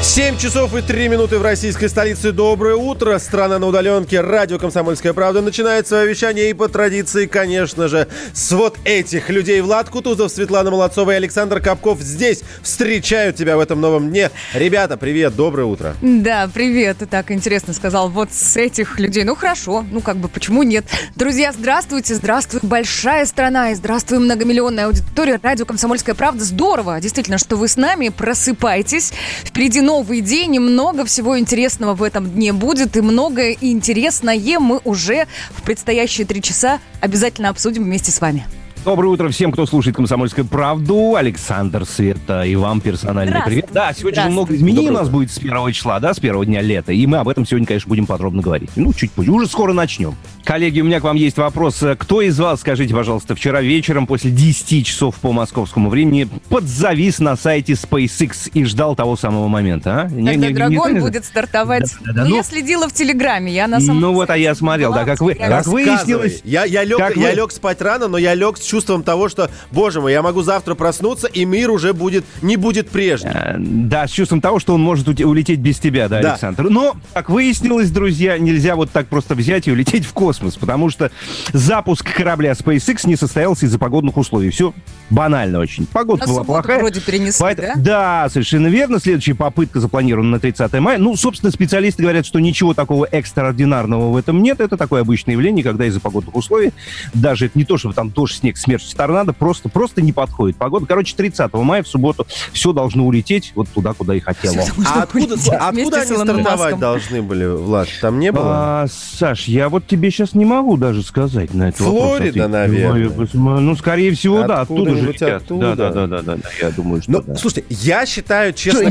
7 часов и 3 минуты в российской столице. Доброе утро. Страна на удаленке. Радио «Комсомольская правда» начинает свое вещание и по традиции, конечно же, с вот этих людей. Влад Кутузов, Светлана Молодцова и Александр Капков здесь встречают тебя в этом новом дне. Ребята, привет, доброе утро. Да, привет. Ты так интересно сказал. Вот с этих людей. Ну, хорошо. Ну, как бы, почему нет? Друзья, здравствуйте. Здравствуй, большая страна. И здравствуй, многомиллионная аудитория. Радио «Комсомольская правда». Здорово, действительно, что вы с нами. Просыпайтесь. Впереди новый день, и много всего интересного в этом дне будет, и многое интересное мы уже в предстоящие три часа обязательно обсудим вместе с вами. Доброе утро всем, кто слушает «Комсомольскую правду». Александр, Света и вам персональный привет. Да, сегодня же много изменений у нас будет с первого числа, да, с первого дня лета. И мы об этом сегодня, конечно, будем подробно говорить. Ну, чуть позже. Уже скоро начнем. Коллеги, у меня к вам есть вопрос. Кто из вас, скажите, пожалуйста, вчера вечером после 10 часов по московскому времени подзавис на сайте SpaceX и ждал того самого момента, а? Не, Когда не, Драгон не, будет стартовать. Да, да, да, ну, ну, я следила в Телеграме, я на самом Ну вот, а я смотрел, да, как, вы, как выяснилось... Я, я, лег, я вы... лег спать рано, но я лег с чувством того, что, боже мой, я могу завтра проснуться, и мир уже будет не будет прежним. А, да, с чувством того, что он может улететь без тебя, да, да, Александр. Но, как выяснилось, друзья, нельзя вот так просто взять и улететь в космос, потому что запуск корабля SpaceX не состоялся из-за погодных условий. Все банально очень. Погода была плохая. вроде перенесли, Поэтому, да? Да, совершенно верно. Следующая попытка запланирована на 30 мая. Ну, собственно, специалисты говорят, что ничего такого экстраординарного в этом нет. Это такое обычное явление, когда из-за погодных условий, даже это не то, чтобы там дождь, снег, смерч, торнадо, просто, просто не подходит погода. Короче, 30 мая в субботу все должно улететь вот туда, куда и хотело. А откуда, откуда они стартовать должны были, Влад? Там не было? А, Саш, я вот тебе сейчас не могу даже сказать на это Флорида, наверное. Ну, скорее всего, да, оттуда же летят. Да, да, да, да, да, я думаю, что ну, Слушайте, я считаю, честно...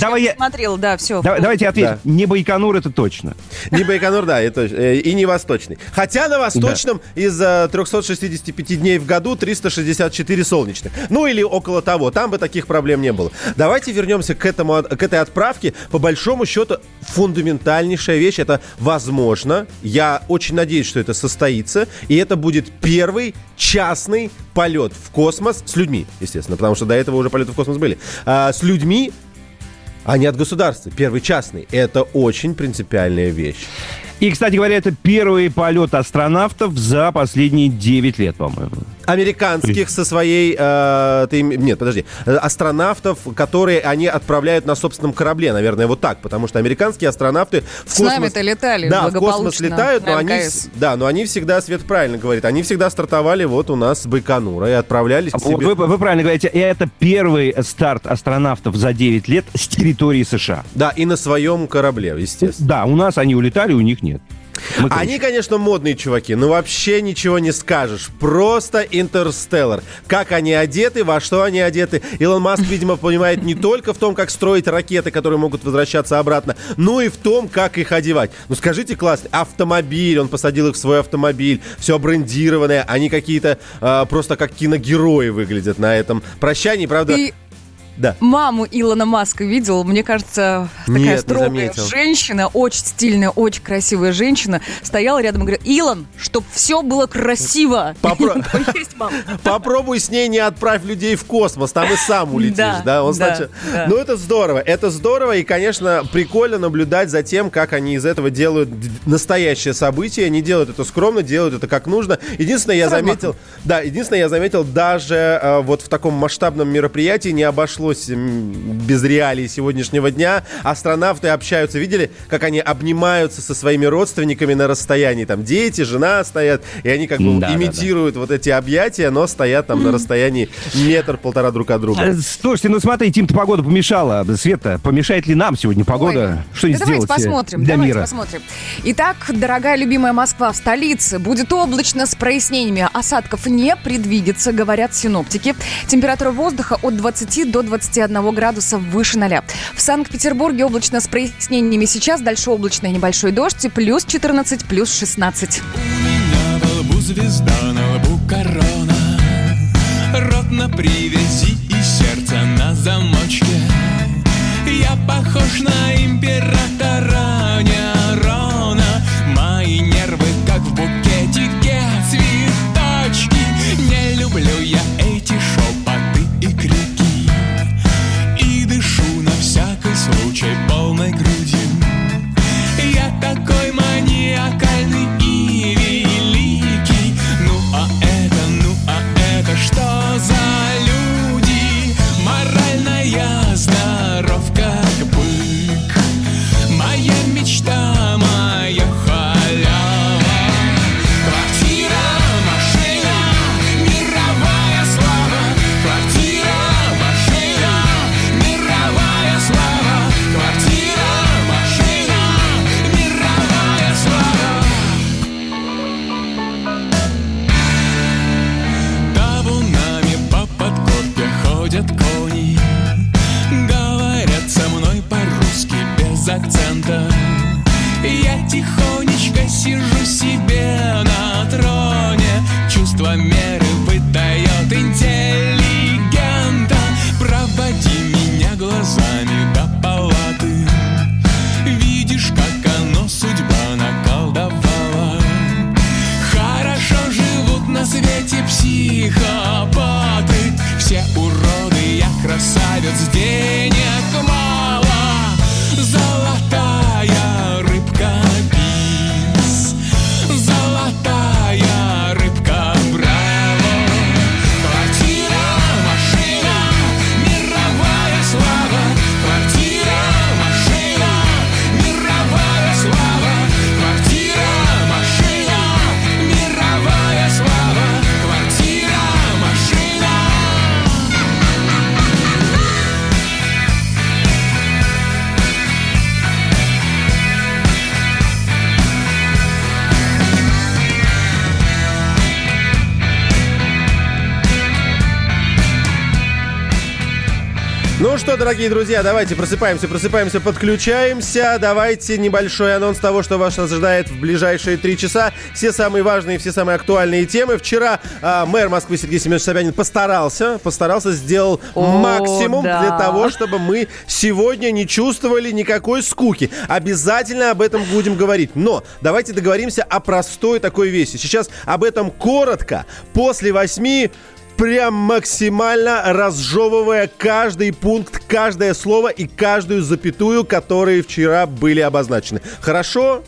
Давай я... Смотрел, да, все. Давайте ответим. Не Байконур, это точно. Не Байконур, да, э, и не Восточный. Хотя на Восточном из 365 э, дней в году 364 солнечных. Ну, или около того. Там бы таких проблем не было. Давайте вернемся к, этому, к этой отправке. По большому счету, фундаментальнейшая вещь. Это возможно. Я очень надеюсь, что это состоится. И это будет первый частный полет в космос с людьми, естественно, потому что до этого уже полеты в космос были. А, с людьми, а не от государства. Первый частный. Это очень принципиальная вещь. И, кстати говоря, это первый полет астронавтов за последние 9 лет, по-моему. Американских со своей... Э, ты, нет, подожди. Астронавтов, которые они отправляют на собственном корабле, наверное, вот так. Потому что американские астронавты в космос... С нами-то летали Да, в космос летают, но они, да, но они всегда, Свет правильно говорит, они всегда стартовали вот у нас с Байконура и отправлялись к себе. Вы, вы правильно говорите, и это первый старт астронавтов за 9 лет с территории США. Да, и на своем корабле, естественно. Да, у нас они улетали, у них нет. Мы Они, конечно, модные чуваки, но вообще ничего не скажешь. Просто интерстеллар. Как они одеты, во что они одеты. Илон Маск, видимо, понимает не только в том, как строить ракеты, которые могут возвращаться обратно, но и в том, как их одевать. Ну, скажите, классный автомобиль, он посадил их в свой автомобиль, все брендированное, они какие-то э, просто как киногерои выглядят на этом прощании, правда? И да. Маму Илона Маска видел, мне кажется, такая Нет, строгая женщина, очень стильная, очень красивая женщина, стояла рядом и говорит, Илон, чтоб все было красиво. Попробуй с ней не отправь людей в космос, там и сам улетишь, да? Он значит... Ну, это здорово, это здорово, и, конечно, прикольно наблюдать за тем, как они из этого делают настоящее событие, они делают это скромно, делают это как нужно. Единственное, я заметил, да, единственное, я заметил, даже э, вот в таком масштабном мероприятии не обошлось обошлось без реалий сегодняшнего дня. Астронавты общаются. Видели, как они обнимаются со своими родственниками на расстоянии? Там дети, жена стоят, и они как бы да, имитируют да, да. вот эти объятия, но стоят там на расстоянии метр-полтора друг от друга. Э, слушайте, ну смотри, Тим-то погода помешала. Света, помешает ли нам сегодня погода? Ой, Что да сделать давайте посмотрим, для давайте мира? посмотрим. Итак, дорогая любимая Москва в столице. Будет облачно с прояснениями. Осадков не предвидится, говорят синоптики. Температура воздуха от 20 до 20 21 градуса выше 0. В Санкт-Петербурге облачно с прояснениями сейчас, дальше облачный небольшой дождь, и плюс 14, плюс 16. У меня звезда, на лбу корона, рот на привязи и сердце на замочке. Я похож на императора красавец, денег что, дорогие друзья, давайте просыпаемся, просыпаемся, подключаемся. Давайте небольшой анонс того, что вас ожидает в ближайшие три часа. Все самые важные, все самые актуальные темы. Вчера а, мэр Москвы Сергей Семенович Собянин постарался, постарался, сделал О, максимум да. для того, чтобы мы сегодня не чувствовали никакой скуки. Обязательно об этом будем говорить. Но давайте договоримся о простой такой вещи. Сейчас об этом коротко. После восьми прям максимально разжевывая каждый пункт, каждое слово и каждую запятую, которые вчера были обозначены. Хорошо?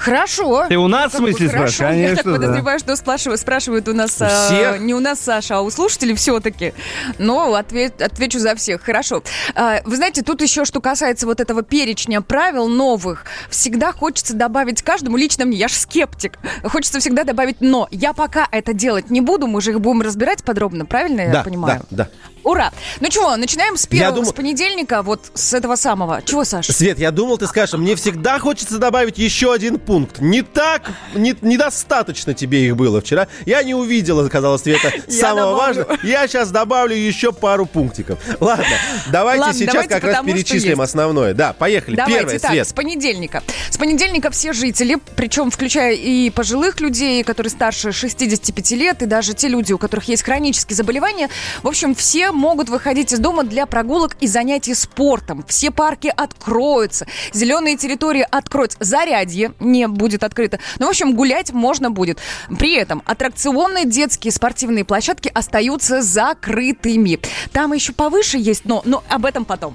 Хорошо. Ты у нас, в Как бы смысле, хорошо. спрашиваешь? Я так Конечно, да. подозреваю, что спрашивают, спрашивают у нас... У а, всех? не у нас, Саша, а у слушателей все-таки. Но ответ- отвечу за всех. Хорошо. А, Вы знаете, тут еще, что касается вот этого перечня правил новых, всегда хочется добавить каждому, лично мне, я же скептик, хочется всегда добавить «но». Я пока это делать не буду, мы же их будем разбирать подробно, правильно я да, понимаю? да, да. Ура! Ну чего, начинаем с первого, думаю- с понедельника, вот с этого самого. Чего, Саша? Свет, я думал, ты скажешь, мне всегда хочется добавить еще один пункт. Не так, не- недостаточно тебе их было вчера. Я не увидела, сказала Света, Я самого важного. Я сейчас добавлю еще пару пунктиков. Ладно, давайте Ладно, сейчас давайте как раз перечислим основное. Да, поехали. Давайте Первое, так, Свет. с понедельника. С понедельника все жители, причем включая и пожилых людей, которые старше 65 лет, и даже те люди, у которых есть хронические заболевания, в общем, все могут выходить из дома для прогулок и занятий спортом. Все парки откроются, зеленые территории откроются. Зарядье не будет открыто. Ну, в общем, гулять можно будет. При этом аттракционные детские спортивные площадки остаются закрытыми. Там еще повыше есть, но, но об этом потом.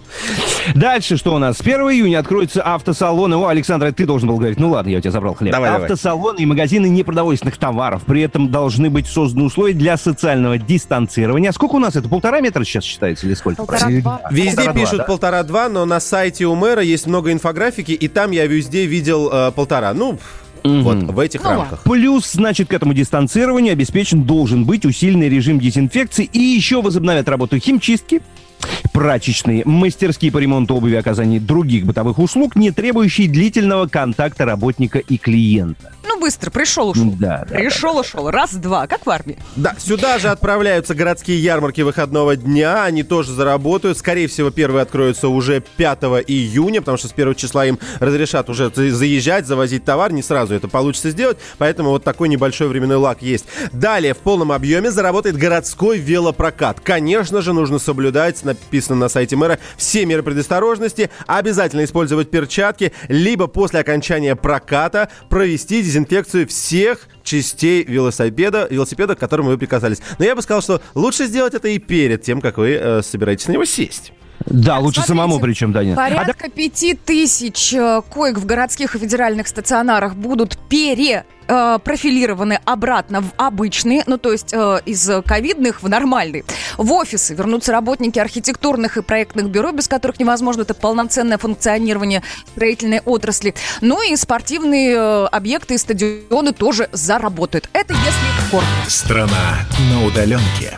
Дальше что у нас? С 1 июня откроются автосалоны. О, Александр, это ты должен был говорить. Ну ладно, я у тебя забрал хлеб. Давай, давай. автосалоны и магазины непродовольственных товаров. При этом должны быть созданы условия для социального дистанцирования. А сколько у нас это? Полтора метра сейчас считается или сколько? Полтора-два. Везде Полтора-два, пишут да? полтора-два, но на сайте у мэра есть много инфографики, и там я везде видел э, полтора. Ну, вот в этих Ну рамках. Плюс, значит, к этому дистанцированию обеспечен должен быть усиленный режим дезинфекции и еще возобновят работу химчистки, прачечные, мастерские по ремонту обуви и оказанию других бытовых услуг, не требующие длительного контакта работника и клиента. Ну, быстро, пришел, ушел. Да, да, Пришел, ушел. Раз-два, как в армии. Да, сюда же отправляются городские ярмарки выходного дня. Они тоже заработают. Скорее всего, первые откроются уже 5 июня, потому что с 1 числа им разрешат уже за- заезжать, завозить товар. Не сразу это получится сделать, поэтому вот такой небольшой временной лак есть. Далее в полном объеме заработает городской велопрокат. Конечно же, нужно соблюдать, написано на сайте мэра, все меры предосторожности. Обязательно использовать перчатки, либо после окончания проката провести дезинфекцию всех частей велосипеда, велосипеда, к которому вы приказались. Но я бы сказал, что лучше сделать это и перед тем, как вы э, собираетесь на него сесть. Да, лучше Смотрите, самому причем, да, нет. А да- Порядка пяти тысяч э, коек в городских и федеральных стационарах будут пере э, профилированы обратно в обычные, ну то есть э, из ковидных в нормальные. В офисы вернутся работники архитектурных и проектных бюро, без которых невозможно это полноценное функционирование строительной отрасли. Ну и спортивные э, объекты и стадионы тоже заработают. Это если коротко. Страна на удаленке.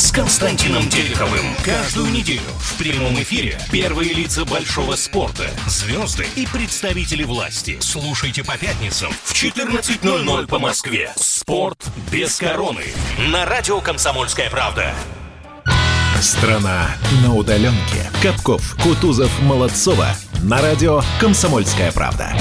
с Константином Тереховым. Каждую неделю в прямом эфире первые лица большого спорта, звезды и представители власти. Слушайте по пятницам в 14.00 по Москве. «Спорт без короны» на радио «Комсомольская правда». Страна на удаленке. Капков, Кутузов, Молодцова. На радио «Комсомольская правда».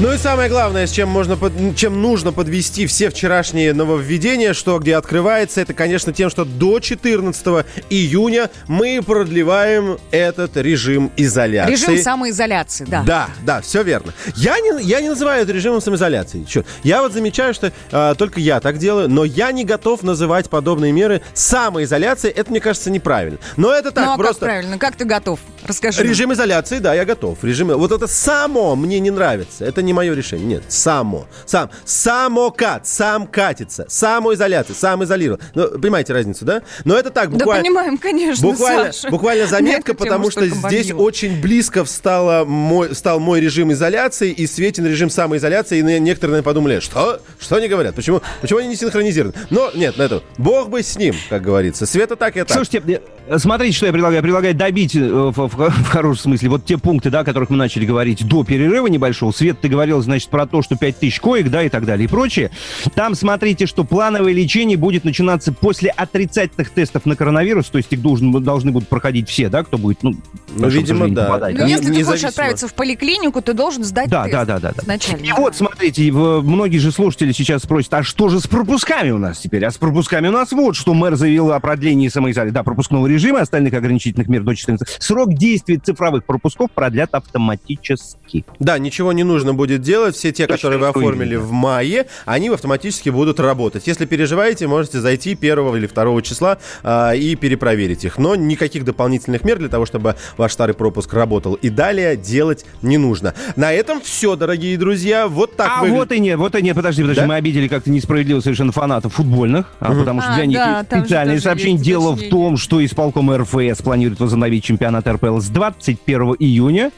Ну и самое главное, с чем, можно, чем нужно подвести все вчерашние нововведения, что где открывается, это, конечно, тем, что до 14 июня мы продлеваем этот режим изоляции. Режим самоизоляции, да. Да, да, все верно. Я не, я не называю это режимом самоизоляции. Черт. Я вот замечаю, что э, только я так делаю, но я не готов называть подобные меры самоизоляцией. Это, мне кажется, неправильно. Но это так, ну, а просто... как правильно? Как ты готов? Расскажи. Режим изоляции, да, я готов. Режим... Вот это само мне не нравится. Это не мое решение. Нет, само. Сам. Самокат. Сам катится. Самоизоляция. Сам изолирован. Ну, понимаете разницу, да? Но это так, буквально... Да понимаем, конечно, Буквально, Саша. буквально заметка, потому что здесь бомбила. очень близко встала мой, стал мой режим изоляции и Светин режим самоизоляции. И некоторые наверное, подумали, что? Что они говорят? Почему, почему они не синхронизированы? Но нет, на это. Бог бы с ним, как говорится. Света так и так. Слушайте, смотрите, что я предлагаю. Я предлагаю добить э, в, в, хорошем смысле вот те пункты, да, о которых мы начали говорить до перерыва небольшого. Свет, ты говорил, значит, про то, что 5 тысяч коек, да, и так далее, и прочее. Там смотрите, что плановое лечение будет начинаться после отрицательных тестов на коронавирус, то есть их должен, должны будут проходить все, да, кто будет, ну, ну видимо, да. Попадать, ну, да. если ты хочешь отправиться в поликлинику, ты должен сдать да, тест. Да, да, да, да. Изначально. И вот, смотрите, многие же слушатели сейчас спросят, а что же с пропусками у нас теперь? А с пропусками у нас вот, что мэр заявил о продлении самоизоляции, да, пропускного режима, остальных ограничительных мер до 14. Срок действия цифровых пропусков продлят автоматически. Да, ничего не нужно будет делать. Все те, которые вы оформили в мае, они автоматически будут работать. Если переживаете, можете зайти 1 или 2 числа а, и перепроверить их. Но никаких дополнительных мер для того, чтобы ваш старый пропуск работал и далее делать не нужно. На этом все, дорогие друзья. Вот так А выгля... вот и нет, вот и нет, подожди, подожди. Да? Мы обидели как-то несправедливо совершенно фанатов футбольных, а, потому что а, для них да, специальные сообщения. Дело в том, что исполком РФС планирует возобновить чемпионат РПЛ с 21 июня.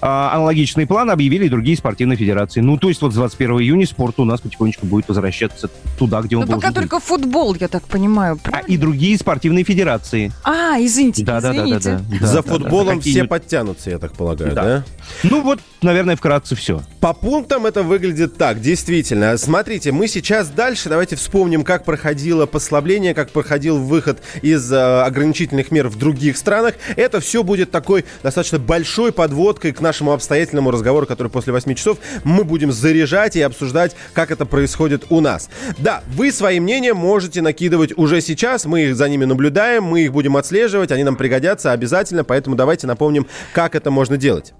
А, аналогичный план объявили и другие спортивные федерации. Ну, то есть вот с 21 июня спорт у нас потихонечку будет возвращаться туда, где он Но должен пока быть. только футбол, я так понимаю. А, и другие спортивные федерации. А, извините, да, извините. Да, да, да, да, За да, футболом да, все подтянутся, я так полагаю, да? да? Ну вот, наверное, вкратце все. По пунктам это выглядит так, действительно. Смотрите, мы сейчас дальше, давайте вспомним, как проходило послабление, как проходил выход из э, ограничительных мер в других странах. Это все будет такой достаточно большой подводкой к нашему обстоятельному разговору, который после 8 часов мы будем заряжать и обсуждать, как это происходит у нас. Да, вы свои мнения можете накидывать уже сейчас, мы их за ними наблюдаем, мы их будем отслеживать, они нам пригодятся обязательно, поэтому давайте напомним, как это можно делать.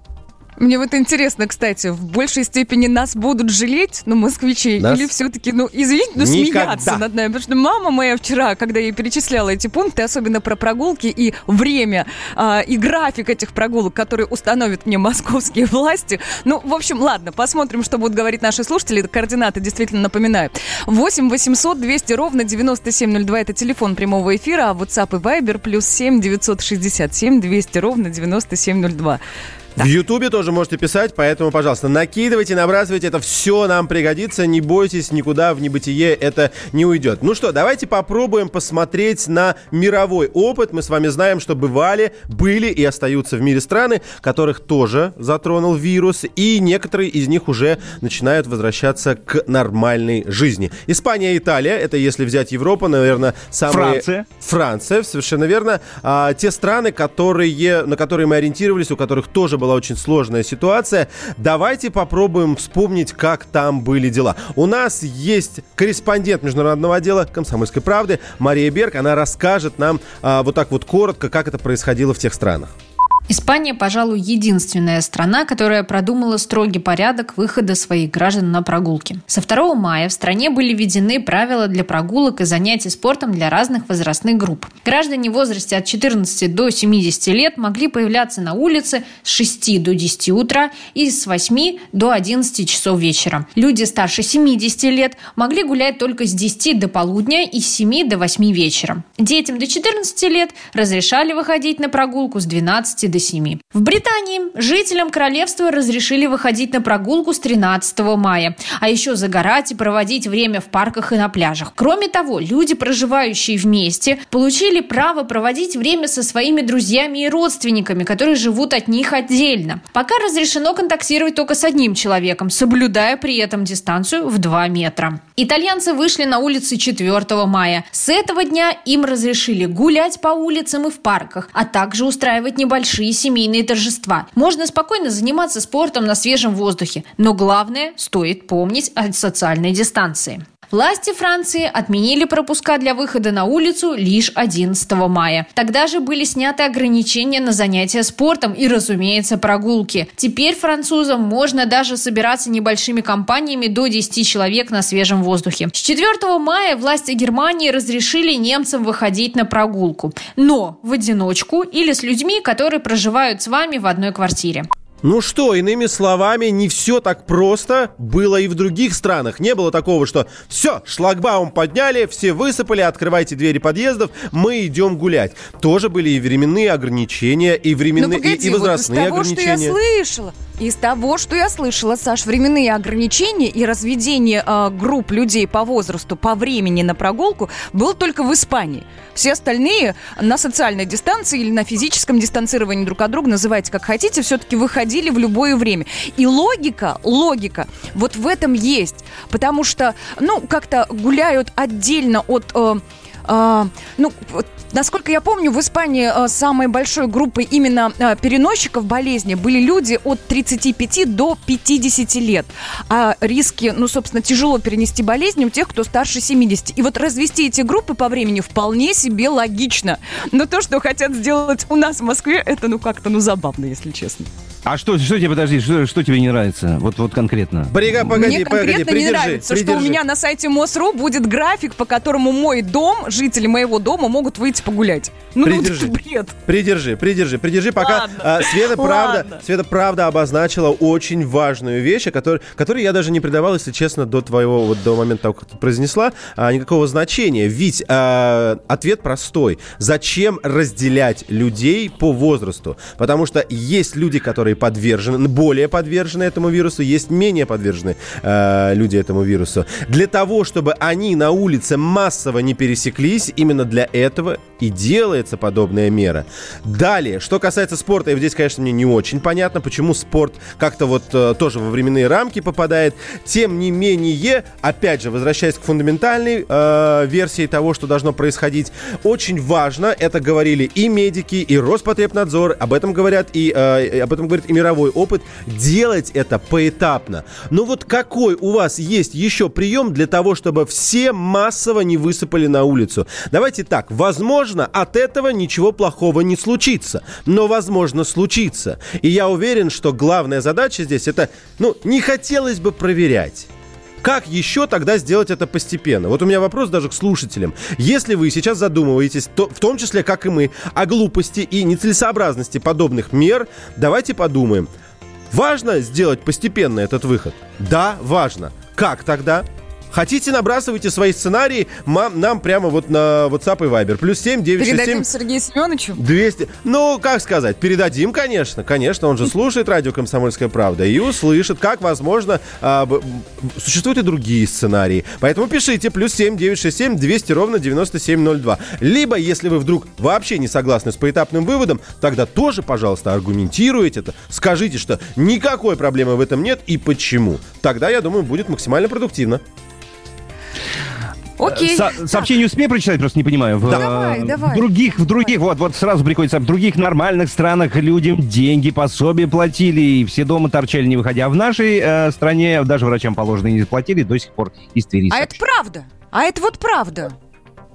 Мне вот интересно, кстати, в большей степени нас будут жалеть, ну, москвичей, нас? или все-таки, ну, извините, ну, Никогда. смеяться над нами. Потому что мама моя вчера, когда я перечисляла эти пункты, особенно про прогулки и время, а, и график этих прогулок, которые установят мне московские власти. Ну, в общем, ладно, посмотрим, что будут говорить наши слушатели. Координаты действительно напоминаю. 8 800 200 ровно 9702 это телефон прямого эфира, а WhatsApp и Viber плюс 7 967 200 ровно 9702. В Ютубе тоже можете писать, поэтому, пожалуйста, накидывайте, набрасывайте, это все нам пригодится, не бойтесь, никуда в небытие это не уйдет. Ну что, давайте попробуем посмотреть на мировой опыт. Мы с вами знаем, что бывали, были и остаются в мире страны, которых тоже затронул вирус, и некоторые из них уже начинают возвращаться к нормальной жизни. Испания и Италия, это если взять Европу, наверное, самые... Франция. Франция, совершенно верно. А, те страны, которые, на которые мы ориентировались, у которых тоже была очень сложная ситуация. Давайте попробуем вспомнить, как там были дела. У нас есть корреспондент международного отдела «Комсомольской правды» Мария Берг. Она расскажет нам а, вот так вот коротко, как это происходило в тех странах. Испания, пожалуй, единственная страна, которая продумала строгий порядок выхода своих граждан на прогулки. Со 2 мая в стране были введены правила для прогулок и занятий спортом для разных возрастных групп. Граждане в возрасте от 14 до 70 лет могли появляться на улице с 6 до 10 утра и с 8 до 11 часов вечера. Люди старше 70 лет могли гулять только с 10 до полудня и с 7 до 8 вечера. Детям до 14 лет разрешали выходить на прогулку с 12 11 до 7. В Британии жителям королевства разрешили выходить на прогулку с 13 мая, а еще загорать и проводить время в парках и на пляжах. Кроме того, люди, проживающие вместе, получили право проводить время со своими друзьями и родственниками, которые живут от них отдельно. Пока разрешено контактировать только с одним человеком, соблюдая при этом дистанцию в 2 метра. Итальянцы вышли на улицы 4 мая. С этого дня им разрешили гулять по улицам и в парках, а также устраивать небольшие семейные торжества. Можно спокойно заниматься спортом на свежем воздухе, но главное, стоит помнить о социальной дистанции. Власти Франции отменили пропуска для выхода на улицу лишь 11 мая. Тогда же были сняты ограничения на занятия спортом и, разумеется, прогулки. Теперь французам можно даже собираться небольшими компаниями до 10 человек на свежем воздухе. С 4 мая власти Германии разрешили немцам выходить на прогулку, но в одиночку или с людьми, которые проживают с вами в одной квартире. Ну что, иными словами, не все так просто было и в других странах. Не было такого, что все, шлагбаум подняли, все высыпали, открывайте двери подъездов, мы идем гулять. Тоже были и временные ограничения, и временные, ну, погоди, и, и возрастные вот из того, ограничения. Что я слышала, из того, что я слышала, Саш, временные ограничения и разведение э, групп людей по возрасту, по времени на прогулку был только в Испании. Все остальные на социальной дистанции или на физическом дистанцировании друг от друга, называйте как хотите, все-таки выходили в любое время. И логика, логика вот в этом есть. Потому что, ну, как-то гуляют отдельно от... Э, ну, Насколько я помню, в Испании э, самой большой группой именно э, переносчиков болезни были люди от 35 до 50 лет. А риски, ну, собственно, тяжело перенести болезнь у тех, кто старше 70. И вот развести эти группы по времени вполне себе логично. Но то, что хотят сделать у нас в Москве, это, ну, как-то, ну, забавно, если честно. А что, что тебе, подожди, что, что тебе не нравится? Вот, вот конкретно. Брига, погоди, Мне конкретно погоди, не нравится, придержи. что у меня на сайте МОСРУ будет график, по которому мой дом, жители моего дома могут выйти погулять. Ну, ну придержи, ну, бред. Придержи, придержи, придержи, пока Ладно. а, Света, правда, Света правда обозначила очень важную вещь, которой, которой я даже не придавал, если честно, до твоего, вот до момента того, как ты произнесла, а, никакого значения. Ведь а, ответ простой. Зачем разделять людей по возрасту? Потому что есть люди, которые которые подвержены, более подвержены этому вирусу, есть менее подвержены э, люди этому вирусу. Для того, чтобы они на улице массово не пересеклись, именно для этого и делается подобная мера. Далее, что касается спорта, и здесь, конечно, мне не очень понятно, почему спорт как-то вот э, тоже во временные рамки попадает. Тем не менее, опять же, возвращаясь к фундаментальной э, версии того, что должно происходить, очень важно, это говорили и медики, и Роспотребнадзор, об этом говорят и э, об этом говорит и мировой опыт, делать это поэтапно. Но вот какой у вас есть еще прием для того, чтобы все массово не высыпали на улицу? Давайте так, Возможно, от этого ничего плохого не случится, но возможно случится. И я уверен, что главная задача здесь это, ну, не хотелось бы проверять. Как еще тогда сделать это постепенно? Вот у меня вопрос даже к слушателям. Если вы сейчас задумываетесь, то, в том числе, как и мы, о глупости и нецелесообразности подобных мер, давайте подумаем. Важно сделать постепенно этот выход? Да, важно. Как тогда? Хотите, набрасывайте свои сценарии мам, нам прямо вот на WhatsApp и Viber. Плюс 7 967... Передадим Сергею Семеновичу? 200... Ну, как сказать, передадим, конечно. Конечно, он же слушает радио «Комсомольская правда» и услышит, как, возможно, а, существуют и другие сценарии. Поэтому пишите плюс 7 967 200 ровно 9702. Либо, если вы вдруг вообще не согласны с поэтапным выводом, тогда тоже, пожалуйста, аргументируйте это. Скажите, что никакой проблемы в этом нет и почему. Тогда, я думаю, будет максимально продуктивно. Окей. Со- сообщение успею прочитать, просто не понимаю. В, давай, давай. В других, в других, вот, вот сразу приходится, в других нормальных странах людям деньги, пособия платили, и все дома торчали, не выходя. А в нашей э, стране даже врачам положенные не заплатили, до сих пор из Твери. А это правда. А это вот правда.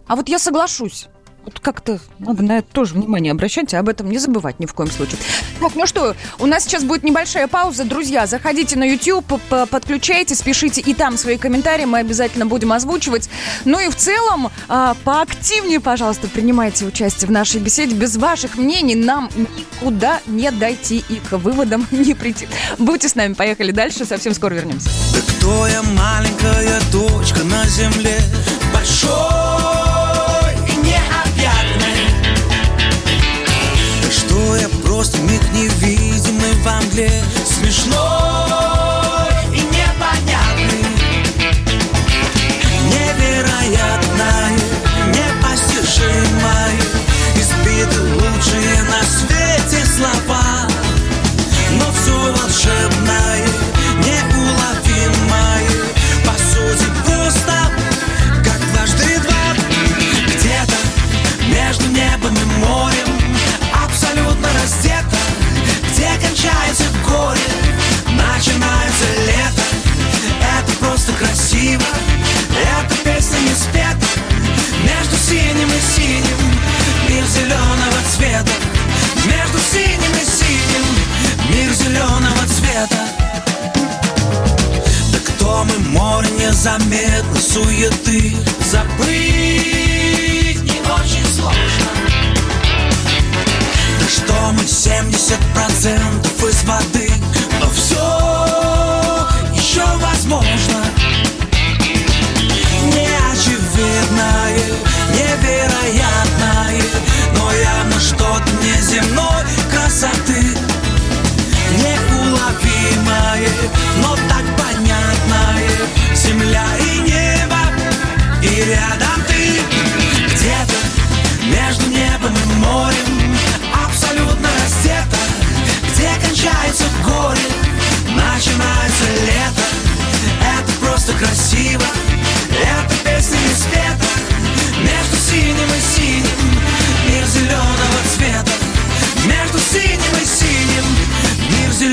А вот я соглашусь. Вот как-то надо на это тоже внимание обращать, а об этом не забывать ни в коем случае. Так, ну что, у нас сейчас будет небольшая пауза. Друзья, заходите на YouTube, подключайтесь, пишите и там свои комментарии, мы обязательно будем озвучивать. Ну и в целом, а, поактивнее, пожалуйста, принимайте участие в нашей беседе. Без ваших мнений нам никуда не дойти и к выводам не прийти. Будьте с нами, поехали дальше, совсем скоро вернемся. Да кто я маленькая точка на земле? Большой просто миг невидимый в мгле Смешно. ответах Между синим и синим. Мир зеленого цвета. Да кто мы, море незаметно Суеты забыть не очень сложно. Да что мы, 70% из воды Но все еще возможно. Неочевидное, невероятное. Красоты Неуловимое, но так понятное Земля и небо, и рядом ты Где-то между небом и морем Абсолютно раздета Где кончается горе, начинается лето Это просто красиво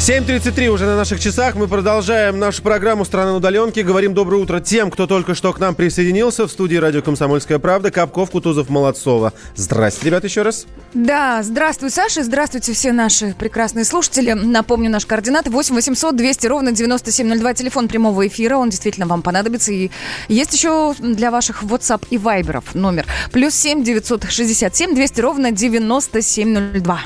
7.33 уже на наших часах. Мы продолжаем нашу программу «Страна на удаленке». Говорим доброе утро тем, кто только что к нам присоединился. В студии радио «Комсомольская правда». Капков, Кутузов, Молодцова. Здрасте, ребят, еще раз. Да, здравствуй, Саша. Здравствуйте все наши прекрасные слушатели. Напомню, наш координат 8 800 200 ровно 9702. Телефон прямого эфира. Он действительно вам понадобится. И есть еще для ваших WhatsApp и Вайберов номер. Плюс 7 967 200 ровно 9702.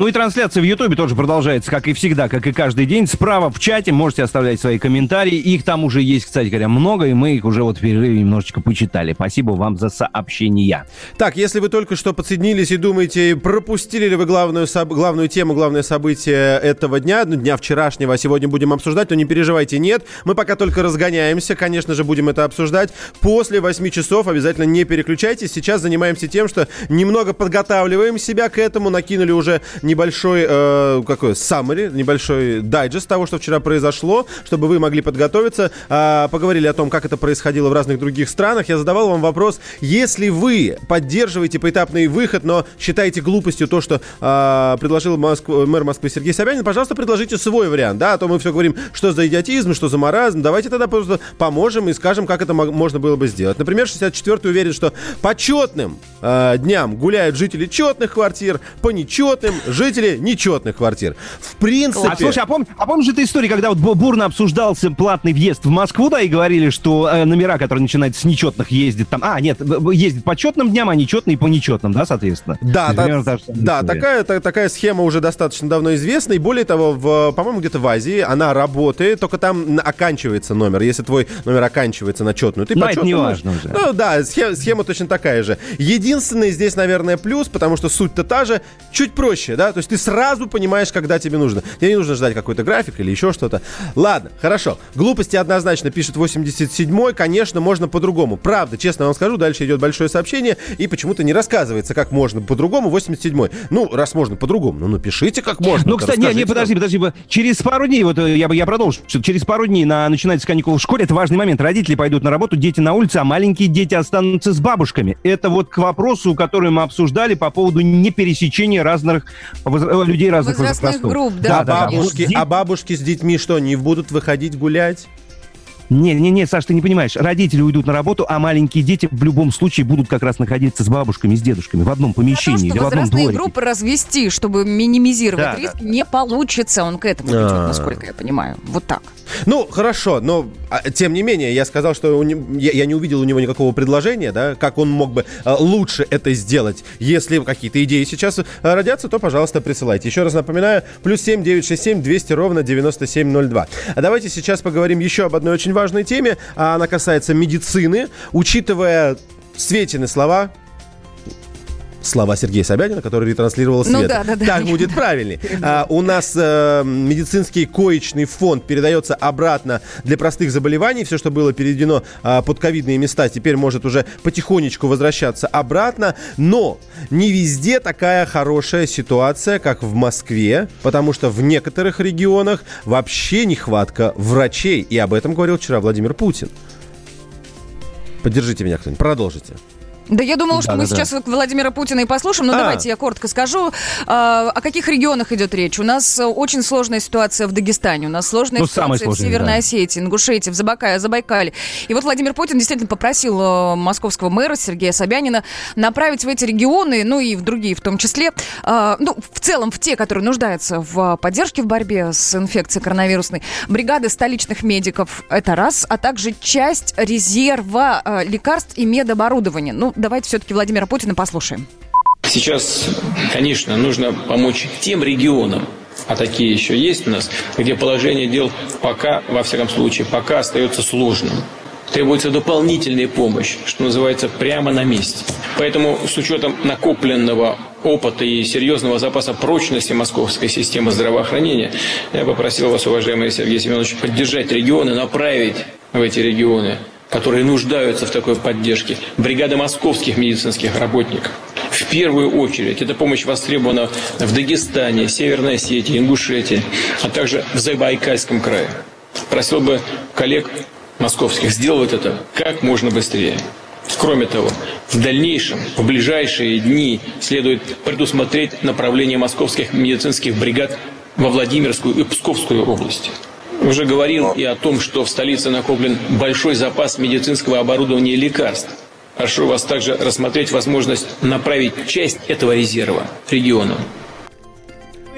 Ну и трансляция в Ютубе тоже продолжается, как и всегда, как и каждый день. Справа в чате можете оставлять свои комментарии. Их там уже есть, кстати говоря, много, и мы их уже вот в перерыве немножечко почитали. Спасибо вам за сообщения. Так, если вы только что подсоединились и думаете, пропустили ли вы главную, главную тему, главное событие этого дня, ну, дня вчерашнего, а сегодня будем обсуждать, то не переживайте, нет. Мы пока только разгоняемся, конечно же, будем это обсуждать. После 8 часов обязательно не переключайтесь. Сейчас занимаемся тем, что немного подготавливаем себя к этому, накинули уже небольшой, э, какой, summary, небольшой дайджест того, что вчера произошло, чтобы вы могли подготовиться. Э, поговорили о том, как это происходило в разных других странах. Я задавал вам вопрос, если вы поддерживаете поэтапный выход, но считаете глупостью то, что э, предложил Моск... мэр Москвы Сергей Собянин, пожалуйста, предложите свой вариант, да, а то мы все говорим, что за идиотизм, что за маразм. Давайте тогда просто поможем и скажем, как это можно было бы сделать. Например, 64-й уверен, что по четным э, дням гуляют жители четных квартир, по нечетным жители нечетных квартир. В принципе... А, слушай, а, пом, а помнишь эту историю, когда вот бурно обсуждался платный въезд в Москву, да, и говорили, что э, номера, которые начинаются с нечетных, ездят там... А, нет, ездит по четным дням, а нечетные по нечетным, да, соответственно? Да, да, да такая, та, такая схема уже достаточно давно известна, и более того, в, по-моему, где-то в Азии она работает, только там оканчивается номер. Если твой номер оканчивается на четную, ты Но по это не важно уже. Ну да, схема, схема точно такая же. Единственный здесь, наверное, плюс, потому что суть-то та же, чуть проще, да, то есть ты сразу понимаешь, когда тебе нужно. Тебе не нужно ждать какой-то график или еще что-то. Ладно, хорошо. Глупости однозначно пишет 87-й. Конечно, можно по-другому. Правда, честно вам скажу, дальше идет большое сообщение, и почему-то не рассказывается, как можно по-другому. 87-й. Ну, раз можно по-другому, ну напишите, как можно. Ну, кстати, не, не, подожди, подожди. Через пару дней, вот э, я, я продолжу, через пару дней на, начинается каникулы в школе, это важный момент. Родители пойдут на работу, дети на улице, а маленькие дети останутся с бабушками. Это вот к вопросу, который мы обсуждали по поводу непересечения разных Людей разных возрастных возрастов. групп, да. А, да, бабушки, а бабушки с детьми что, не будут выходить гулять? Не, не, не, Саш, ты не понимаешь. Родители уйдут на работу, а маленькие дети в любом случае будут как раз находиться с бабушками, с дедушками в одном помещении или в одном возрастные дворике. группы развести, чтобы минимизировать Да, риск, не получится. Он к этому идет, А. насколько я понимаю. Вот так. Ну, хорошо, но а, тем не менее, я сказал, что у не- я, я не увидел у него никакого предложения, да, как он мог бы а, лучше это сделать. Если какие-то идеи сейчас а, родятся, то, пожалуйста, присылайте. Еще раз напоминаю, плюс 7 967 200 ровно 9702. А давайте сейчас поговорим еще об одной очень важной теме. А она касается медицины. Учитывая Светины слова, слова Сергея Собянина, который ретранслировал Ну Света. да, да, да. Так будет правильнее. А, у нас э, медицинский коечный фонд передается обратно для простых заболеваний. Все, что было переведено а, под ковидные места, теперь может уже потихонечку возвращаться обратно. Но не везде такая хорошая ситуация, как в Москве, потому что в некоторых регионах вообще нехватка врачей. И об этом говорил вчера Владимир Путин. Поддержите меня кто-нибудь, продолжите. Да я думала, что да, мы да, сейчас да. Владимира Путина и послушаем, но а. давайте я коротко скажу. А, о каких регионах идет речь? У нас очень сложная ситуация в Дагестане, у нас сложная ну, ситуация в Северной да. Осетии, Ингушетии, в Забакае, Забайкале. И вот Владимир Путин действительно попросил э, московского мэра Сергея Собянина направить в эти регионы, ну и в другие в том числе, а, ну, в целом в те, которые нуждаются в поддержке в борьбе с инфекцией коронавирусной, бригады столичных медиков, это раз, а также часть резерва э, лекарств и медоборудования. Ну, давайте все-таки Владимира Путина послушаем. Сейчас, конечно, нужно помочь тем регионам, а такие еще есть у нас, где положение дел пока, во всяком случае, пока остается сложным. Требуется дополнительная помощь, что называется, прямо на месте. Поэтому с учетом накопленного опыта и серьезного запаса прочности московской системы здравоохранения, я попросил вас, уважаемый Сергей Семенович, поддержать регионы, направить в эти регионы которые нуждаются в такой поддержке, бригады московских медицинских работников. В первую очередь эта помощь востребована в Дагестане, Северной Осетии, Ингушетии, а также в Забайкальском крае. Просил бы коллег московских сделать это как можно быстрее. Кроме того, в дальнейшем, в ближайшие дни следует предусмотреть направление московских медицинских бригад во Владимирскую и Псковскую области. Уже говорил и о том, что в столице накоплен большой запас медицинского оборудования и лекарств. Прошу вас также рассмотреть возможность направить часть этого резерва регионам.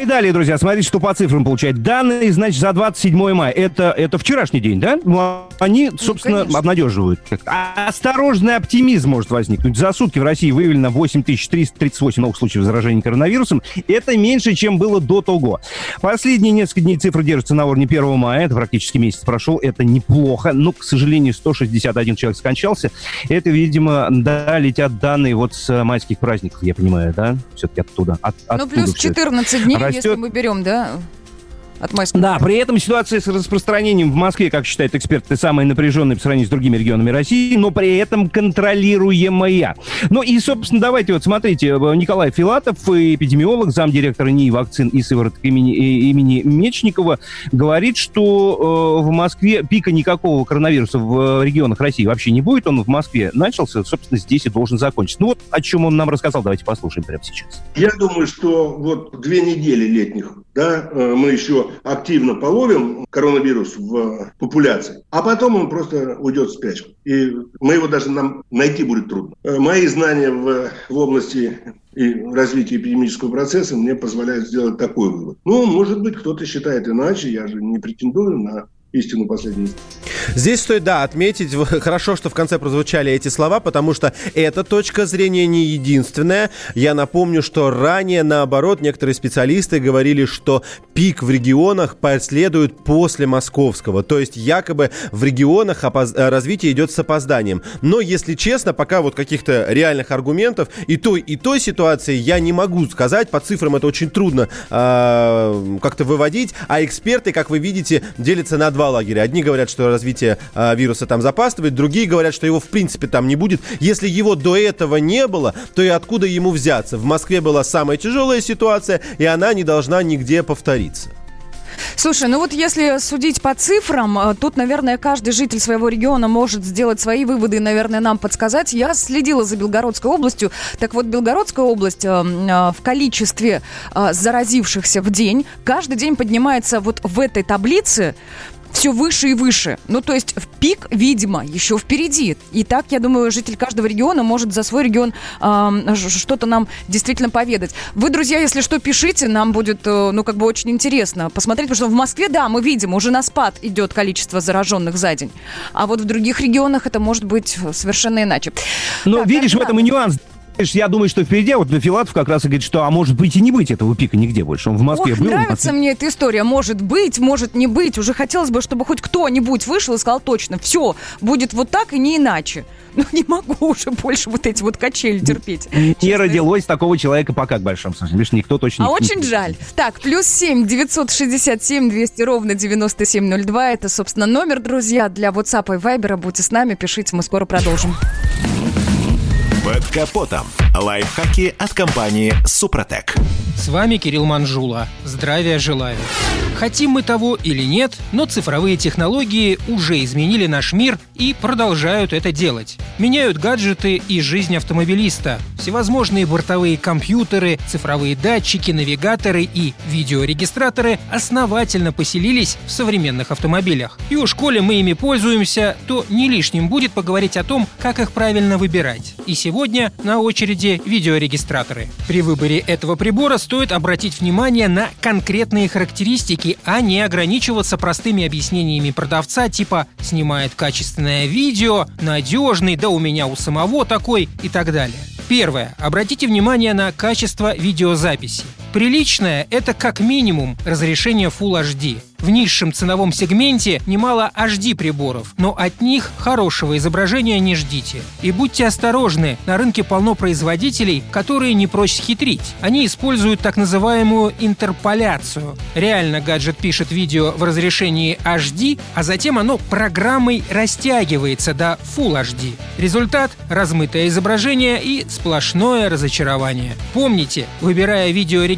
И далее, друзья, смотрите, что по цифрам получать. Данные, значит, за 27 мая. Это, это вчерашний день, да? Ну, они, ну, собственно, ну, обнадеживают. А осторожный оптимизм может возникнуть. За сутки в России выявлено 8338 новых случаев заражения коронавирусом. Это меньше, чем было до того. Последние несколько дней цифры держатся на уровне 1 мая. Это практически месяц прошел. Это неплохо. Но, к сожалению, 161 человек скончался. Это, видимо, да, летят данные вот с майских праздников, я понимаю, да? Все-таки оттуда. От, ну, плюс 14 дней растет. если мы берем, да, от майского. Да, при этом ситуация с распространением в Москве, как считают эксперты, самая напряженная по сравнению с другими регионами России, но при этом контролируемая. Ну и, собственно, давайте вот смотрите, Николай Филатов, эпидемиолог, замдиректора НИИ вакцин и сывороток имени, э, имени Мечникова, говорит, что э, в Москве пика никакого коронавируса в регионах России вообще не будет. Он в Москве начался, собственно, здесь и должен закончиться. Ну вот о чем он нам рассказал, давайте послушаем прямо сейчас. Я думаю, что вот две недели летних да, э, мы еще активно половим коронавирус в популяции, а потом он просто уйдет в спячку. И мы его даже нам найти будет трудно. Э, мои знания в, в области и развития эпидемического процесса мне позволяют сделать такой вывод. Ну, может быть, кто-то считает иначе, я же не претендую на истину последней. Здесь стоит, да, отметить, хорошо, что в конце прозвучали эти слова, потому что эта точка зрения не единственная. Я напомню, что ранее, наоборот, некоторые специалисты говорили, что пик в регионах последует после московского. То есть якобы в регионах опоз... Э, развитие идет с опозданием. Но, если честно, пока вот каких-то реальных аргументов и той, и той ситуации я не могу сказать. По цифрам это очень трудно э, как-то выводить. А эксперты, как вы видите, делятся на два два лагеря. Одни говорят, что развитие э, вируса там запаздывает, другие говорят, что его в принципе там не будет. Если его до этого не было, то и откуда ему взяться? В Москве была самая тяжелая ситуация, и она не должна нигде повториться. Слушай, ну вот если судить по цифрам, э, тут, наверное, каждый житель своего региона может сделать свои выводы и, наверное, нам подсказать. Я следила за Белгородской областью. Так вот, Белгородская область э, э, в количестве заразившихся в день каждый день поднимается вот в этой таблице все выше и выше. Ну, то есть в пик, видимо, еще впереди. И так, я думаю, житель каждого региона может за свой регион э, что-то нам действительно поведать. Вы, друзья, если что, пишите, нам будет, э, ну, как бы очень интересно посмотреть, потому что в Москве, да, мы видим, уже на спад идет количество зараженных за день. А вот в других регионах это может быть совершенно иначе. Но так, видишь, в этом и нюанс. Я думаю, что впереди, вот Филатов как раз и говорит, что, а может быть и не быть этого пика нигде больше. Он в Москве Ох, был. нравится мне эта история. Может быть, может не быть. Уже хотелось бы, чтобы хоть кто-нибудь вышел и сказал точно, все, будет вот так и не иначе. Ну, не могу уже больше вот эти вот качели терпеть. Не честно. родилось такого человека пока, к большому смысле. Видишь, никто точно А не... очень жаль. Так, плюс семь девятьсот двести ровно девяносто семь ноль два. Это, собственно, номер, друзья, для WhatsApp и Viber. Будьте с нами, пишите, мы скоро продолжим. Под капотом. Лайфхаки от компании «Супротек». С вами Кирилл Манжула. Здравия желаю. Хотим мы того или нет, но цифровые технологии уже изменили наш мир и продолжают это делать. Меняют гаджеты и жизнь автомобилиста. Всевозможные бортовые компьютеры, цифровые датчики, навигаторы и видеорегистраторы основательно поселились в современных автомобилях. И уж коли мы ими пользуемся, то не лишним будет поговорить о том, как их правильно выбирать. И сегодня на очереди видеорегистраторы. При выборе этого прибора стоит обратить внимание на конкретные характеристики, а не ограничиваться простыми объяснениями продавца типа «снимает качественное видео», «надежный», «да у меня у самого такой» и так далее. Первое. Обратите внимание на качество видеозаписи. Приличное – это как минимум разрешение Full HD. В низшем ценовом сегменте немало HD приборов, но от них хорошего изображения не ждите. И будьте осторожны, на рынке полно производителей, которые не прочь хитрить. Они используют так называемую интерполяцию. Реально гаджет пишет видео в разрешении HD, а затем оно программой растягивается до Full HD. Результат – размытое изображение и сплошное разочарование. Помните, выбирая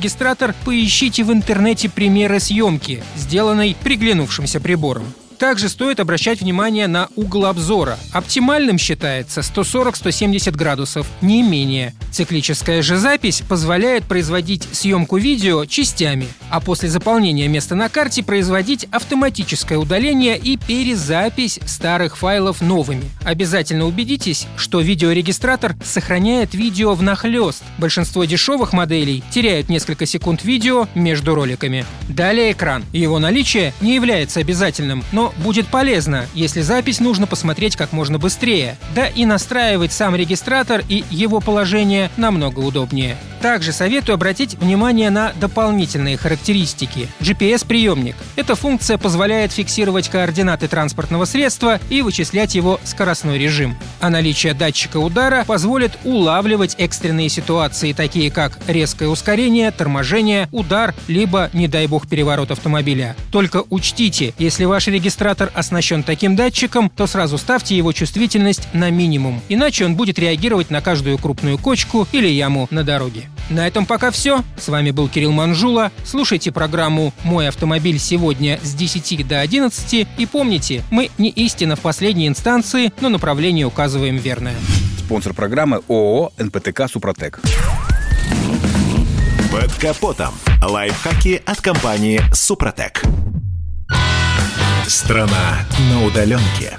видеорегистратор, поищите в интернете примеры съемки, сделанные приглянувшимся прибором. Также стоит обращать внимание на угол обзора. Оптимальным считается 140-170 градусов, не менее. Циклическая же запись позволяет производить съемку видео частями, а после заполнения места на карте производить автоматическое удаление и перезапись старых файлов новыми. Обязательно убедитесь, что видеорегистратор сохраняет видео внахлёст. Большинство дешевых моделей теряют несколько секунд видео между роликами. Далее экран. Его наличие не является обязательным, но будет полезно, если запись нужно посмотреть как можно быстрее. Да и настраивать сам регистратор и его положение намного удобнее. Также советую обратить внимание на дополнительные характеристики. GPS-приемник. Эта функция позволяет фиксировать координаты транспортного средства и вычислять его скоростной режим. А наличие датчика удара позволит улавливать экстренные ситуации, такие как резкое ускорение, торможение, удар, либо, не дай бог, переворот автомобиля. Только учтите, если ваш регистратор оснащен таким датчиком, то сразу ставьте его чувствительность на минимум, иначе он будет реагировать на каждую крупную кочку или яму на дороге. На этом пока все. С вами был Кирилл Манжула. Слушайте программу «Мой автомобиль» сегодня с 10 до 11. И помните, мы не истина в последней инстанции, но направление указываем верное. Спонсор программы ООО «НПТК Супротек». Под капотом. Лайфхаки от компании «Супротек». Страна на удаленке.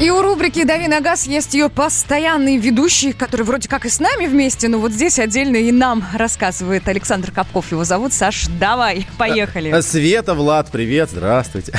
И у рубрики «Дави на газ» есть ее постоянный ведущий, который вроде как и с нами вместе, но вот здесь отдельно и нам рассказывает Александр Капков. Его зовут. Саш, давай, поехали. А, Света, Влад, привет, здравствуйте.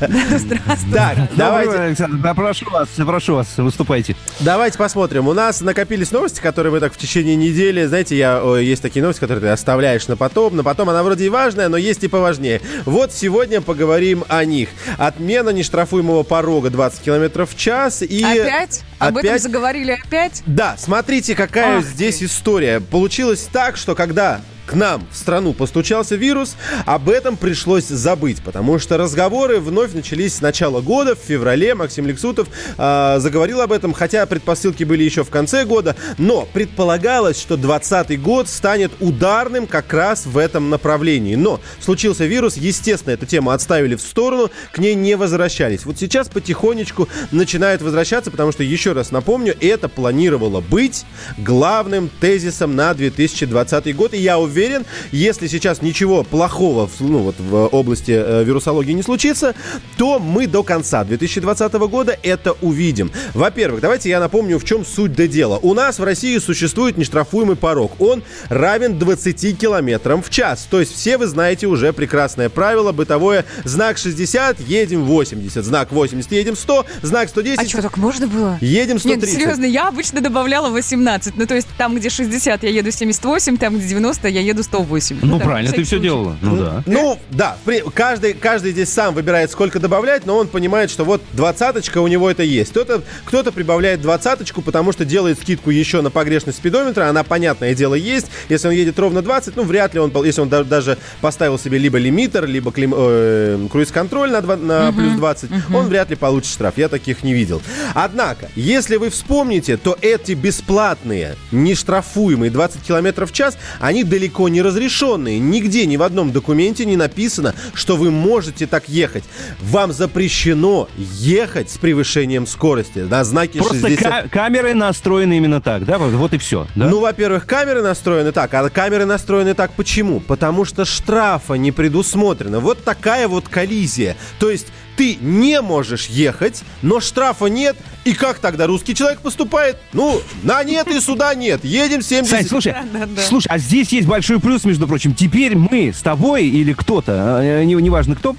Здравствуйте. Так, давайте. Александр, да, прошу вас, прошу вас, выступайте. Давайте посмотрим. У нас накопились новости, которые мы так в течение недели, знаете, я, есть такие новости, которые ты оставляешь на потом, на потом она вроде и важная, но есть и поважнее. Вот сегодня поговорим о них. Отмена нештрафуемого порога 20 километров в час и... Опять? Об этом заговорили опять? Да, смотрите, какая Ах здесь ты. история. Получилось так, что когда к нам в страну постучался вирус, об этом пришлось забыть, потому что разговоры вновь начались с начала года, в феврале. Максим Лексутов э, заговорил об этом, хотя предпосылки были еще в конце года, но предполагалось, что 2020 год станет ударным как раз в этом направлении. Но случился вирус, естественно, эту тему отставили в сторону, к ней не возвращались. Вот сейчас потихонечку начинают возвращаться, потому что, еще раз напомню, это планировало быть главным тезисом на 2020 год, и я уверен, уверен, если сейчас ничего плохого ну, вот, в области э, вирусологии не случится, то мы до конца 2020 года это увидим. Во-первых, давайте я напомню, в чем суть до дела. У нас в России существует нештрафуемый порог. Он равен 20 километрам в час. То есть все вы знаете уже прекрасное правило бытовое. Знак 60, едем 80. Знак 80, едем 100. Знак 110. А что, так можно было? Едем 130. Нет, серьезно, я обычно добавляла 18. Ну, то есть там, где 60, я еду 78, там, где 90, я еду 108. Ну, ну правильно, ты все делала. Ну, да. Ну, да. Каждый, каждый здесь сам выбирает, сколько добавлять, но он понимает, что вот двадцаточка у него это есть. Кто-то кто прибавляет двадцаточку, потому что делает скидку еще на погрешность спидометра. Она, понятное дело, есть. Если он едет ровно 20, ну, вряд ли он, если он даже поставил себе либо лимитер, либо клим, э, круиз-контроль на, 2, на uh-huh, плюс 20, uh-huh. он вряд ли получит штраф. Я таких не видел. Однако, если вы вспомните, то эти бесплатные, нештрафуемые 20 км в час, они далеко не разрешенные. Нигде, ни в одном документе не написано, что вы можете так ехать. Вам запрещено ехать с превышением скорости. На знаке Просто 60... камеры настроены именно так, да? Вот и все. Да? Ну, во-первых, камеры настроены так. А камеры настроены так почему? Потому что штрафа не предусмотрено. Вот такая вот коллизия. То есть ты не можешь ехать, но штрафа нет. И как тогда русский человек поступает? Ну, на нет и сюда нет. Едем 70. Сань, слушай, да, да, да. слушай, а здесь есть большой плюс, между прочим. Теперь мы с тобой или кто-то, э, неважно кто,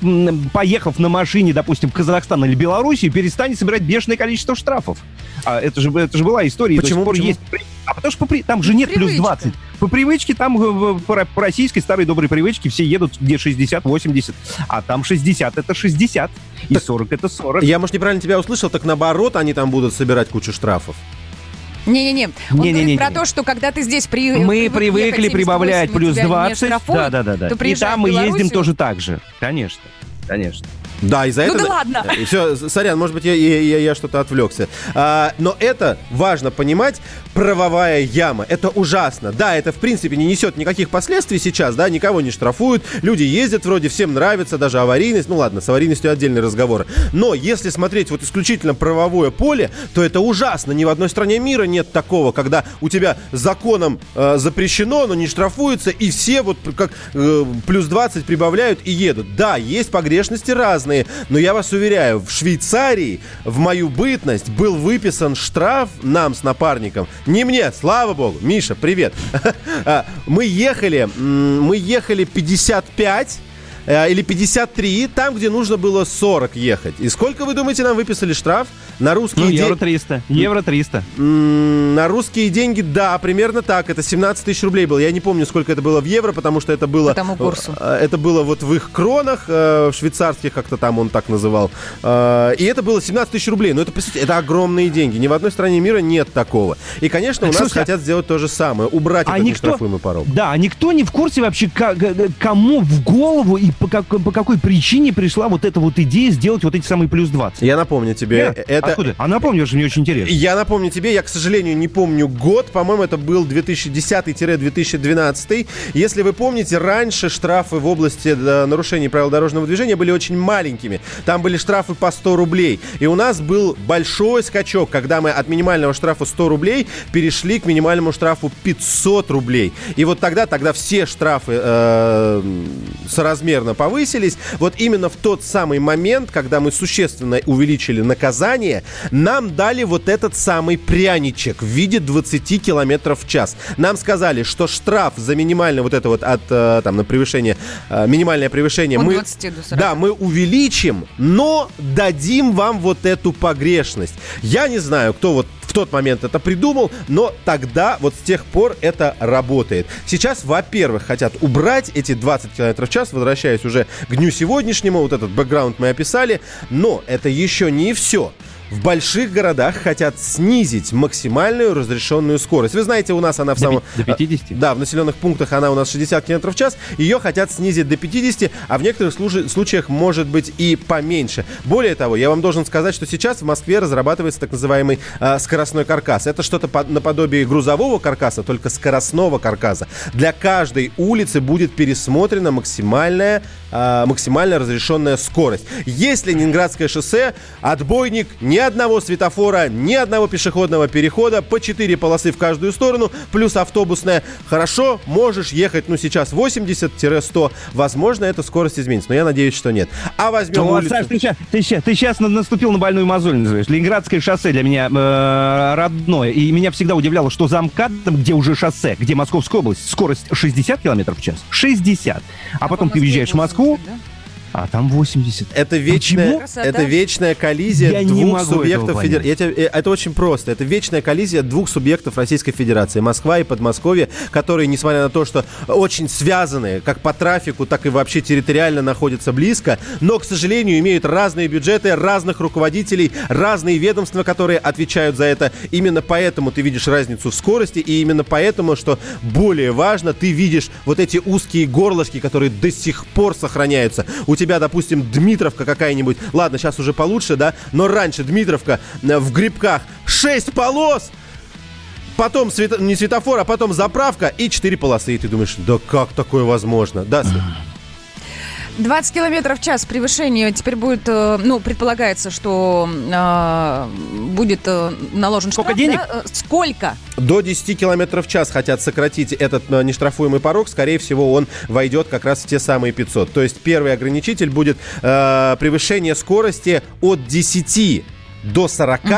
поехав на машине, допустим, в Казахстан или Белоруссию, перестанет собирать бешеное количество штрафов. А это же, это же была история. Почему? Почему? Есть... А потому что по, там же нет Привычка. плюс 20. По привычке там, по, по российской старой доброй привычке, все едут где 60-80. А там 60 это 60. И 40 это 40. Я, может, неправильно тебя услышал, так наоборот, они там будут собирать кучу штрафов. Не-не-не. Он не, говорит не, не, про не. то, что когда ты здесь при... Мы привыкли прибавлять плюс 20. Да, да, да, да. И там мы ездим тоже так же. Конечно, конечно. Да, из-за ну этого... Ну да ладно. Все, сорян, может быть, я, я, я что-то отвлекся. А, но это важно понимать, правовая яма. Это ужасно. Да, это, в принципе, не несет никаких последствий сейчас, да, никого не штрафуют, люди ездят вроде, всем нравится, даже аварийность. Ну ладно, с аварийностью отдельный разговор. Но если смотреть вот исключительно правовое поле, то это ужасно. Ни в одной стране мира нет такого, когда у тебя законом э, запрещено, но не штрафуется, и все вот как э, плюс 20 прибавляют и едут. Да, есть погрешности разные. Но я вас уверяю, в Швейцарии в мою бытность был выписан штраф нам с напарником. Не мне, слава богу. Миша, привет. А, мы ехали, мы ехали 55 э, или 53, там, где нужно было 40 ехать. И сколько, вы думаете, нам выписали штраф? На русские ну, евро 300. Евро 300. На русские деньги, да, примерно так. Это 17 тысяч рублей было. Я не помню, сколько это было в евро, потому что это было... По тому курсу. Э, это было вот в их кронах, э, в швейцарских как-то там он так называл. Э, и это было 17 тысяч рублей. Но это, представьте, это огромные деньги. Ни в одной стране мира нет такого. И, конечно, у нас Слушай, хотят сделать то же самое. Убрать а этот никто, нештрафуемый порог. Да, никто не в курсе вообще, как, кому в голову и по, как, по какой причине пришла вот эта вот идея сделать вот эти самые плюс 20. Я напомню тебе. Нет? Это, Откуда? А напомню, что мне очень интересно. Я напомню тебе, я, к сожалению, не помню год. По-моему, это был 2010-2012. Если вы помните, раньше штрафы в области э, нарушений правил дорожного движения были очень маленькими. Там были штрафы по 100 рублей. И у нас был большой скачок, когда мы от минимального штрафа 100 рублей перешли к минимальному штрафу 500 рублей. И вот тогда, тогда все штрафы э, соразмерно повысились. Вот именно в тот самый момент, когда мы существенно увеличили наказание, нам дали вот этот самый пряничек в виде 20 километров в час. Нам сказали, что штраф за минимальное вот это вот от, э, там, на превышение, э, минимальное превышение, от мы, 20 до 40. да, мы увеличим, но дадим вам вот эту погрешность. Я не знаю, кто вот в тот момент это придумал, но тогда, вот с тех пор это работает. Сейчас, во-первых, хотят убрать эти 20 км в час, возвращаясь уже к дню сегодняшнему, вот этот бэкграунд мы описали, но это еще не все. В больших городах хотят снизить максимальную разрешенную скорость. Вы знаете, у нас она в самом... До 50? Да, в населенных пунктах она у нас 60 км в час. Ее хотят снизить до 50, а в некоторых случаях может быть и поменьше. Более того, я вам должен сказать, что сейчас в Москве разрабатывается так называемый э, скоростной каркас. Это что-то по наподобие грузового каркаса, только скоростного каркаса. Для каждой улицы будет пересмотрена максимальная, э, максимально разрешенная скорость. Если Ленинградское шоссе, отбойник не одного светофора, ни одного пешеходного перехода, по 4 полосы в каждую сторону, плюс автобусная. Хорошо, можешь ехать, ну, сейчас 80-100. Возможно, эта скорость изменится, но я надеюсь, что нет. А возьмем ну, улицу... Саш, ты, сейчас, ты, сейчас, ты сейчас наступил на больную мозоль, называешь. Ленинградское шоссе для меня э, родное. И меня всегда удивляло, что за МКАДом, где уже шоссе, где Московская область, скорость 60 километров в час. 60. А, а потом ты въезжаешь в Москву, а там 80. Это вечная, это вечная коллизия Я двух субъектов федерации. Э, это очень просто. Это вечная коллизия двух субъектов Российской Федерации. Москва и Подмосковье, которые, несмотря на то, что очень связаны, как по трафику, так и вообще территориально находятся близко, но, к сожалению, имеют разные бюджеты, разных руководителей, разные ведомства, которые отвечают за это. Именно поэтому ты видишь разницу в скорости, и именно поэтому, что более важно, ты видишь вот эти узкие горлышки, которые до сих пор сохраняются. У тебя, допустим, Дмитровка какая-нибудь, ладно, сейчас уже получше, да, но раньше Дмитровка э, в грибках. 6 полос, потом свет... не светофор, а потом заправка и 4 полосы. И ты думаешь, да как такое возможно? Да, 20 километров в час превышение теперь будет, э, ну, предполагается, что э, будет э, наложен Сколько денег? Да? Э, сколько? До 10 километров в час хотят сократить этот нештрафуемый порог. Скорее всего, он войдет как раз в те самые 500. То есть первый ограничитель будет э, превышение скорости от 10 до 40 угу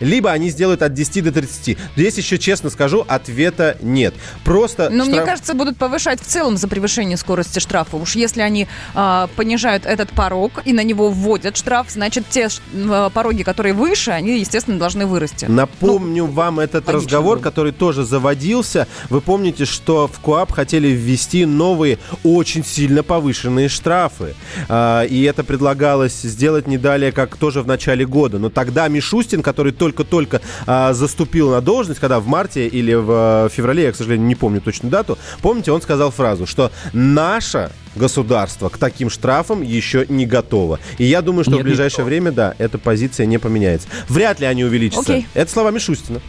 либо они сделают от 10 до 30. Здесь еще, честно скажу, ответа нет. Просто Но штраф... мне кажется, будут повышать в целом за превышение скорости штрафа. Уж если они э, понижают этот порог и на него вводят штраф, значит, те э, пороги, которые выше, они, естественно, должны вырасти. Напомню ну, вам этот разговор, был. который тоже заводился. Вы помните, что в КОАП хотели ввести новые, очень сильно повышенные штрафы. Э, и это предлагалось сделать не далее, как тоже в начале года. Но тогда Мишустин, который только только-только а, заступил на должность, когда в марте или в а, феврале, я, к сожалению, не помню точную дату, помните, он сказал фразу, что наша государство к таким штрафам еще не готово. И я думаю, что Нет, в ближайшее время, да, эта позиция не поменяется. Вряд ли они увеличатся. Окей. Это слова Мишустина.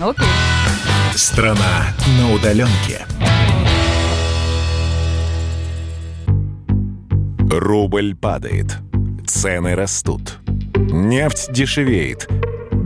Окей. Страна на удаленке. Рубль падает. Цены растут. Нефть дешевеет.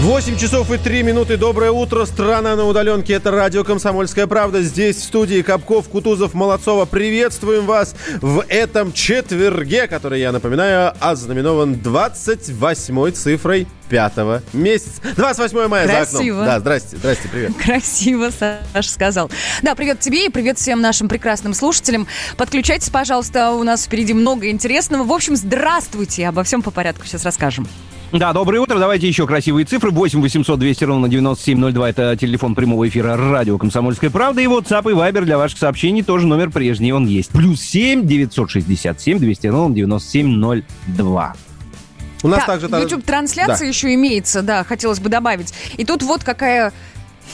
8 часов и 3 минуты. Доброе утро. Страна на удаленке. Это радио «Комсомольская правда». Здесь в студии Капков, Кутузов, Молодцова. Приветствуем вас в этом четверге, который, я напоминаю, ознаменован 28 цифрой пятого месяца. 28 мая Красиво. за окном. Да, здрасте, здрасте, привет. Красиво, Саша сказал. Да, привет тебе и привет всем нашим прекрасным слушателям. Подключайтесь, пожалуйста, у нас впереди много интересного. В общем, здравствуйте, обо всем по порядку сейчас расскажем. Да, доброе утро. Давайте еще красивые цифры. 8 800 200 ровно 9702. Это телефон прямого эфира радио «Комсомольская правда». И WhatsApp и Viber для ваших сообщений тоже номер прежний. Он есть. Плюс 7 967 200 ровно 9702. У нас так, также... YouTube-трансляция да. еще имеется, да, хотелось бы добавить. И тут вот какая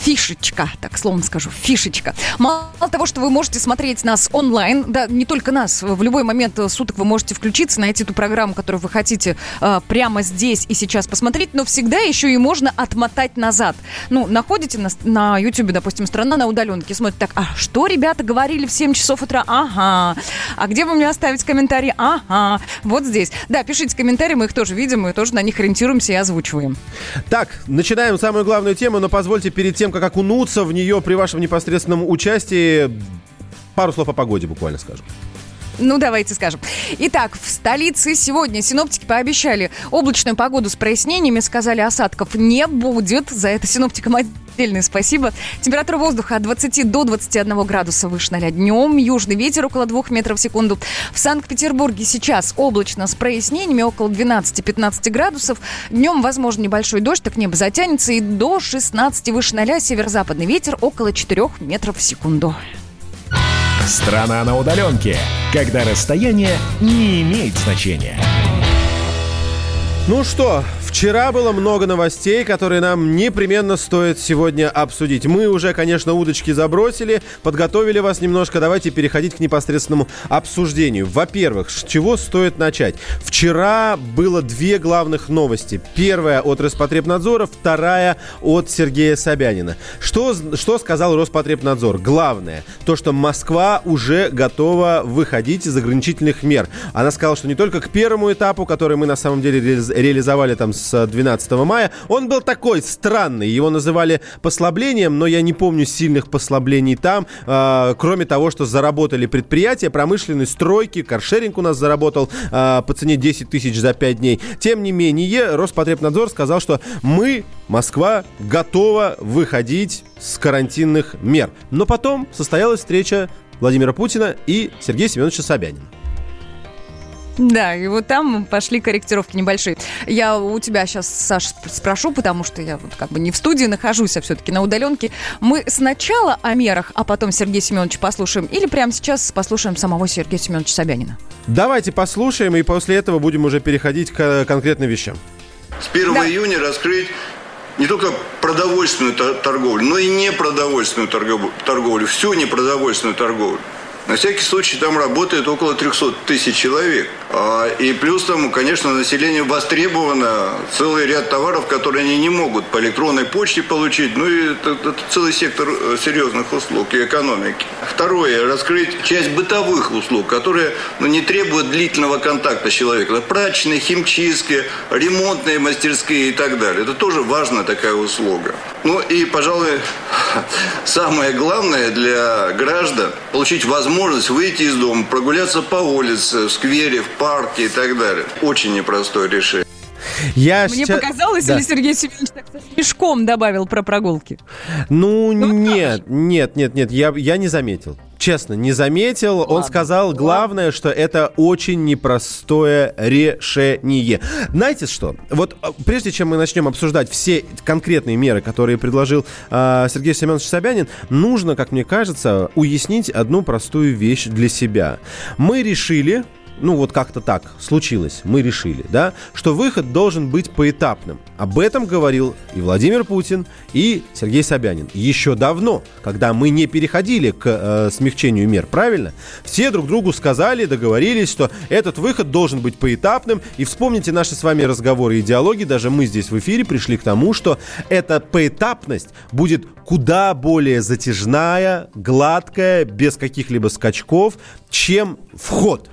фишечка, так словом скажу, фишечка. Мало того, что вы можете смотреть нас онлайн, да, не только нас, в любой момент суток вы можете включиться, найти ту программу, которую вы хотите э, прямо здесь и сейчас посмотреть, но всегда еще и можно отмотать назад. Ну, находите на, на YouTube, допустим, «Страна на удаленке», смотрите так, а что ребята говорили в 7 часов утра? Ага. А где вы мне оставить комментарии? Ага. Вот здесь. Да, пишите комментарии, мы их тоже видим, мы тоже на них ориентируемся и озвучиваем. Так, начинаем самую главную тему, но позвольте перед тем, как окунуться в нее при вашем непосредственном участии, пару слов о погоде буквально скажем. Ну, давайте скажем. Итак, в столице сегодня синоптики пообещали облачную погоду с прояснениями. Сказали, осадков не будет. За это синоптикам отдельное спасибо. Температура воздуха от 20 до 21 градуса выше 0 днем. Южный ветер около 2 метров в секунду. В Санкт-Петербурге сейчас облачно с прояснениями около 12-15 градусов. Днем, возможно, небольшой дождь, так небо затянется. И до 16 выше 0 северо-западный ветер около 4 метров в секунду. Страна на удаленке, когда расстояние не имеет значения. Ну что, Вчера было много новостей, которые нам непременно стоит сегодня обсудить. Мы уже, конечно, удочки забросили, подготовили вас немножко. Давайте переходить к непосредственному обсуждению. Во-первых, с чего стоит начать? Вчера было две главных новости. Первая от Роспотребнадзора, вторая от Сергея Собянина. Что, что сказал Роспотребнадзор? Главное, то, что Москва уже готова выходить из ограничительных мер. Она сказала, что не только к первому этапу, который мы на самом деле реализовали там с 12 мая. Он был такой странный. Его называли послаблением, но я не помню сильных послаблений там. Э, кроме того, что заработали предприятия, промышленные стройки, каршеринг у нас заработал э, по цене 10 тысяч за 5 дней. Тем не менее, Роспотребнадзор сказал, что мы, Москва, готова выходить с карантинных мер. Но потом состоялась встреча Владимира Путина и Сергея Семеновича Собянина. Да, и вот там пошли корректировки небольшие. Я у тебя сейчас, Саш, спрошу, потому что я вот как бы не в студии нахожусь, а все-таки на удаленке. Мы сначала о мерах, а потом Сергея Семеновича послушаем, или прямо сейчас послушаем самого Сергея Семеновича Собянина? Давайте послушаем, и после этого будем уже переходить к конкретным вещам. С 1 да. июня раскрыть не только продовольственную торговлю, но и непродовольственную торговлю, всю непродовольственную торговлю. На всякий случай там работает около 300 тысяч человек. А, и плюс там, конечно, население востребовано. Целый ряд товаров, которые они не могут по электронной почте получить. Ну и это, это целый сектор э, серьезных услуг и экономики. Второе. Раскрыть часть бытовых услуг, которые ну, не требуют длительного контакта с человеком. Прачечные, химчистки, ремонтные мастерские и так далее. Это тоже важная такая услуга. Ну и, пожалуй, самое главное для граждан – получить возможность выйти из дома, прогуляться по улице, в сквере, в парке и так далее. Очень непростое решение. Я Мне сейчас... показалось, да. или Сергей Семенович так со смешком добавил про прогулки? Ну, ну нет, нет, нет, нет, я, я не заметил. Честно, не заметил. Ладно, Он сказал главное, что это очень непростое решение. Знаете что? Вот а, прежде чем мы начнем обсуждать все конкретные меры, которые предложил э, Сергей Семенович Собянин, нужно, как мне кажется, уяснить одну простую вещь для себя. Мы решили, ну вот как-то так случилось, мы решили, да, что выход должен быть поэтапным. Об этом говорил и Владимир Путин, и Сергей Собянин. Еще давно, когда мы не переходили к э, смягчению мер, правильно? Все друг другу сказали, договорились, что этот выход должен быть поэтапным. И вспомните наши с вами разговоры и диалоги, даже мы здесь в эфире пришли к тому, что эта поэтапность будет куда более затяжная, гладкая, без каких-либо скачков, чем вход.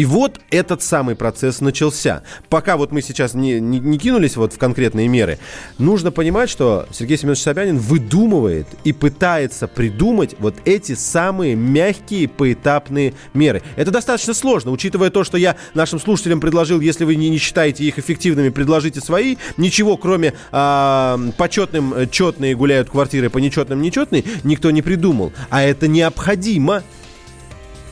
И вот этот самый процесс начался. Пока вот мы сейчас не, не, не кинулись вот в конкретные меры, нужно понимать, что Сергей Семенович Собянин выдумывает и пытается придумать вот эти самые мягкие поэтапные меры. Это достаточно сложно, учитывая то, что я нашим слушателям предложил, если вы не, не считаете их эффективными, предложите свои. Ничего, кроме а, почетным э, четные гуляют квартиры, по нечетным нечетные, никто не придумал. А это необходимо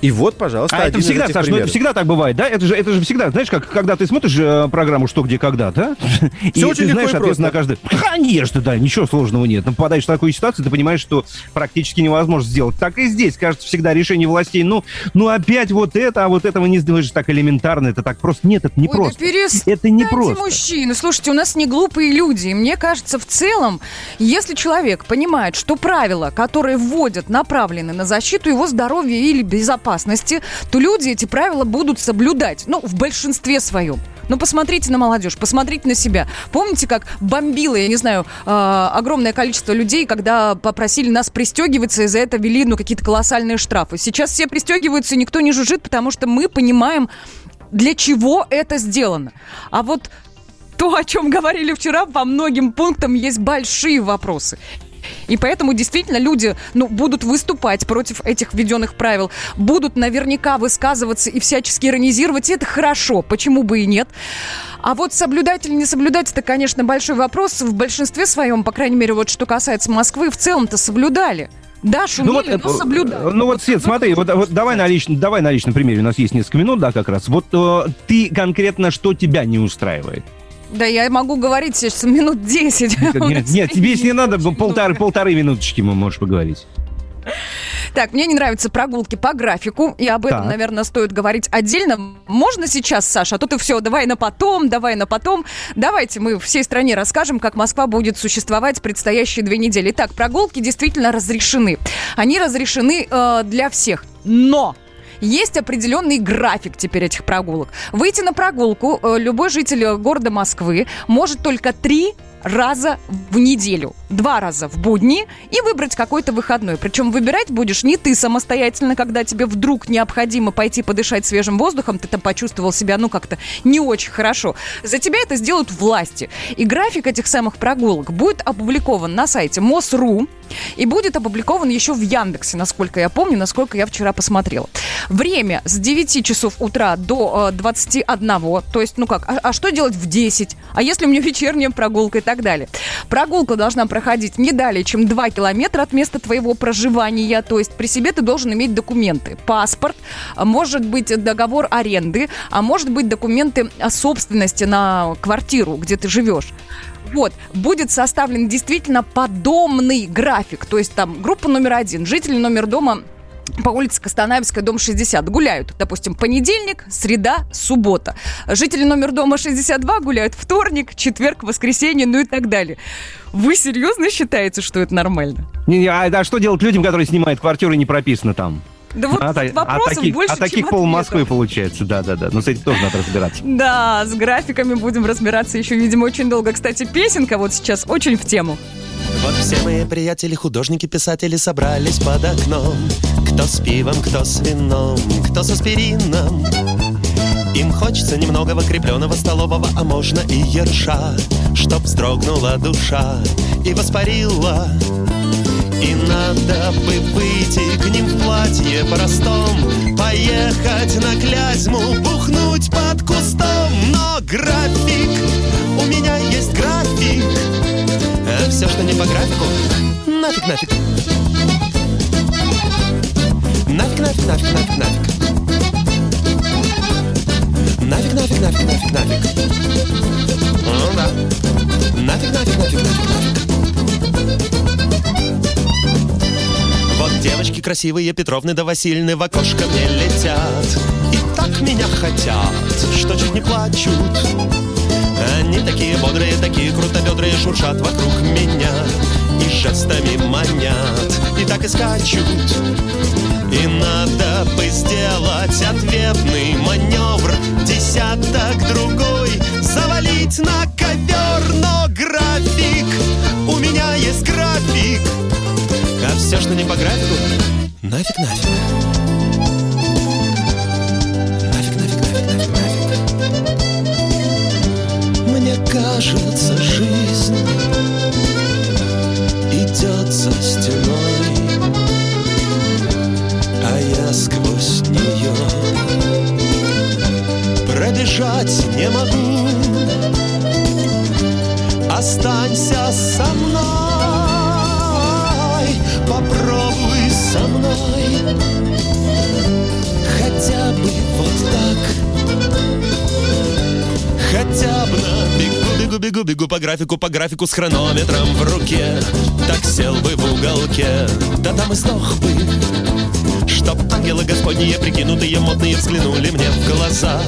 и вот, пожалуйста, а это всегда, Саша, ну это всегда так бывает, да? Это же, это же всегда, знаешь, как когда ты смотришь э, программу «Что, где, когда», да? Все и очень ты знаешь ответ на каждый... Конечно, да, ничего сложного нет. Но попадаешь в такую ситуацию, ты понимаешь, что практически невозможно сделать. Так и здесь, кажется, всегда решение властей, ну, ну опять вот это, а вот этого не сделаешь так элементарно, это так просто. Нет, это не Ой, просто. Да это не просто. мужчины, слушайте, у нас не глупые люди. И мне кажется, в целом, если человек понимает, что правила, которые вводят, направлены на защиту его здоровья или безопасности, безопасности, то люди эти правила будут соблюдать. Ну, в большинстве своем. Ну, посмотрите на молодежь, посмотрите на себя. Помните, как бомбило, я не знаю, э, огромное количество людей, когда попросили нас пристегиваться, и за это вели, ну, какие-то колоссальные штрафы. Сейчас все пристегиваются, и никто не жужжит, потому что мы понимаем, для чего это сделано. А вот то, о чем говорили вчера, по многим пунктам есть большие вопросы. И поэтому действительно люди ну, будут выступать против этих введенных правил, будут наверняка высказываться и всячески иронизировать, и это хорошо, почему бы и нет. А вот соблюдать или не соблюдать, это, конечно, большой вопрос. В большинстве своем, по крайней мере, вот что касается Москвы, в целом-то соблюдали. Да, шумели, ну вот, но соблюдали. Ну вот, Свет, смотри, вот, вот давай, на личном, давай на личном примере, у нас есть несколько минут, да, как раз. Вот э, ты конкретно, что тебя не устраивает? Да, я могу говорить сейчас минут 10. Нет, нет, тебе если не надо, полторы, полторы минуточки мы можешь поговорить. Так, мне не нравятся прогулки по графику, и об этом, так. наверное, стоит говорить отдельно. Можно сейчас, Саша? А то ты все, давай на потом, давай на потом. Давайте мы всей стране расскажем, как Москва будет существовать предстоящие две недели. Итак, прогулки действительно разрешены. Они разрешены э, для всех. Но есть определенный график теперь этих прогулок. Выйти на прогулку э, любой житель города Москвы может только три раза в неделю. Два раза в будни и выбрать какой-то выходной. Причем выбирать будешь не ты самостоятельно, когда тебе вдруг необходимо пойти подышать свежим воздухом, ты там почувствовал себя, ну, как-то не очень хорошо. За тебя это сделают власти. И график этих самых прогулок будет опубликован на сайте МОСРУ и будет опубликован еще в Яндексе, насколько я помню, насколько я вчера посмотрела. Время с 9 часов утра до э, 21, то есть, ну как, а, а что делать в 10? А если у меня вечерняя прогулка так далее? Прогулка должна проходить не далее, чем 2 километра от места твоего проживания, то есть при себе ты должен иметь документы, паспорт, может быть договор аренды, а может быть документы о собственности на квартиру, где ты живешь. Вот, будет составлен действительно подобный график. То есть там группа номер один, жители номер дома по улице Костанаевская, дом 60, гуляют, допустим, понедельник, среда, суббота. Жители номер дома 62 гуляют вторник, четверг, воскресенье, ну и так далее. Вы серьезно считаете, что это нормально? Не, не, а, а что делать людям, которые снимают квартиру и не прописано там? Да вот а, вопросов а таких, больше, А таких чем пол Москвы получается, да-да-да. Но с этим тоже надо разбираться. Да, с графиками будем разбираться еще, видимо, очень долго. Кстати, песенка вот сейчас очень в тему. Вот все мои приятели, художники, писатели собрались под окном. Кто с пивом, кто с вином, кто с аспирином. Им хочется немного крепленного столового, а можно и ерша, Чтоб вздрогнула душа и воспарила. И надо бы выйти к ним в платье простом Поехать на Клязьму, бухнуть под кустом. Но график, у меня есть график. А Все, что не по графику, нафиг, нафиг Нафиг, нафиг, нафиг, нафиг, нафиг. Нафиг, нафиг, нафиг, нафиг, нафиг. Ну да. Нафиг, нафиг, нафиг, нафиг, нафиг. Вот девочки красивые, Петровны да Васильны в окошко мне летят. И так меня хотят, что чуть не плачут. Они такие бодрые, такие крутобедрые Шуршат вокруг меня и жестами манят. И так и скачут и надо бы сделать ответный маневр Десяток другой завалить на ковер Но график, у меня есть график а все, что не по графику, нафиг, нафиг. Нафиг, нафиг, нафиг, нафиг, нафиг. Мне кажется, жизнь идет за стеной, пробежать не могу. Останься со мной попробуй со мной. Хотя бы вот так. Хотя бы на бегу, бегу, бегу, бегу по графику, по графику с хронометром в руке. Так сел бы в уголке, да там и сдох бы. Чтоб ангелы господние, прикинутые, модные взглянули мне в глаза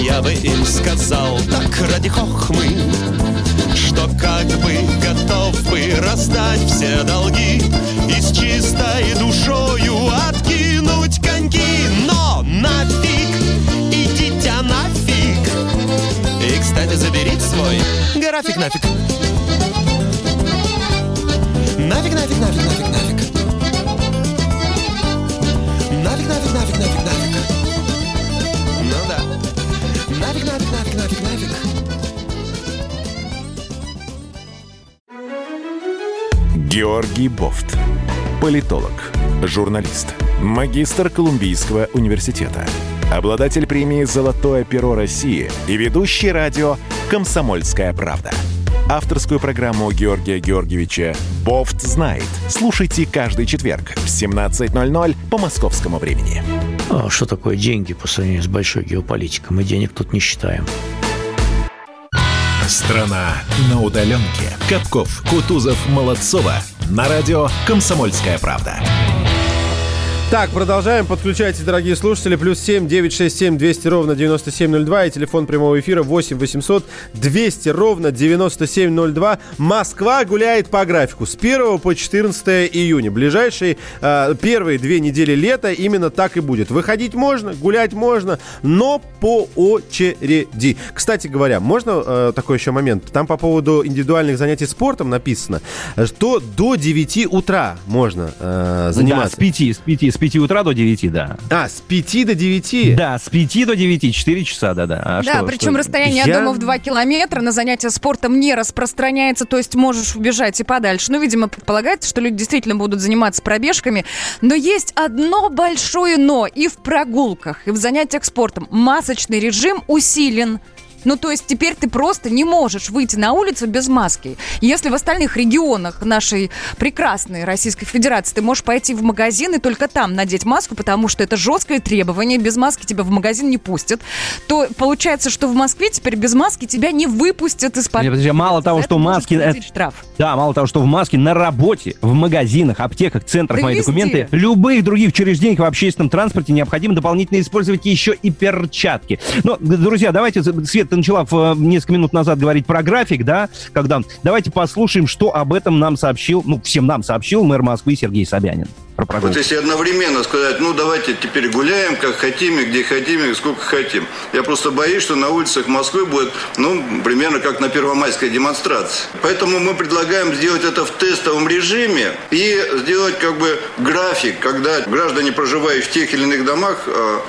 я бы им сказал, так ради хохмы что как бы готов бы раздать все долги И с чистой душою откинуть коньки. Но нафиг, идите нафиг. И, кстати, заберите свой график нафиг. Нафиг, нафиг, нафиг, нафиг, нафиг. Нафиг, нафиг, нафиг, нафиг, нафиг Нафиг, нафиг, нафиг, нафиг, нафиг Георгий Бофт. Политолог, журналист, магистр Колумбийского университета, обладатель премии «Золотое перо России» и ведущий радио «Комсомольская правда». Авторскую программу Георгия Георгиевича «Бофт знает». Слушайте каждый четверг в 17.00 по московскому времени. А что такое деньги по сравнению с большой геополитикой? Мы денег тут не считаем. Страна на удаленке. Капков, Кутузов, Молодцова. На радио «Комсомольская правда». Так, продолжаем. Подключайтесь, дорогие слушатели. Плюс семь девять шесть семь двести ровно девяносто семь ноль два и телефон прямого эфира восемь восемьсот двести ровно девяносто семь ноль два. Москва гуляет по графику с 1 по 14 июня. Ближайшие э, первые две недели лета именно так и будет. Выходить можно, гулять можно, но по очереди. Кстати говоря, можно э, такой еще момент? Там по поводу индивидуальных занятий спортом написано, что до 9 утра можно э, заниматься. Да, с 5, с 5, с 5 утра до 9, да. А, с 5 до 9? Да, с 5 до 9, 4 часа, да-да. А да, что, причем что? расстояние Я... от дома в 2 километра на занятия спортом не распространяется, то есть можешь убежать и подальше. Ну, видимо, предполагается, что люди действительно будут заниматься пробежками. Но есть одно большое но и в прогулках, и в занятиях спортом. Масочный режим усилен. Ну, то есть теперь ты просто не можешь выйти на улицу без маски. Если в остальных регионах нашей прекрасной Российской Федерации ты можешь пойти в магазин и только там надеть маску, потому что это жесткое требование, без маски тебя в магазин не пустят, то получается, что в Москве теперь без маски тебя не выпустят из-под... Подожди, мало того, что маски... Это... штраф. Да, мало того, что в маске на работе, в магазинах, аптеках, центрах да мои везде. документы, любых других учреждениях в общественном транспорте необходимо дополнительно использовать еще и перчатки. Но, друзья, давайте, Свет, ты начала в, несколько минут назад говорить про график, да, когда... Давайте послушаем, что об этом нам сообщил, ну, всем нам сообщил мэр Москвы Сергей Собянин. Вот если одновременно сказать, ну, давайте теперь гуляем, как хотим, и где хотим, и сколько хотим. Я просто боюсь, что на улицах Москвы будет, ну, примерно как на первомайской демонстрации. Поэтому мы предлагаем сделать это в тестовом режиме и сделать как бы график, когда граждане, проживающие в тех или иных домах, Э,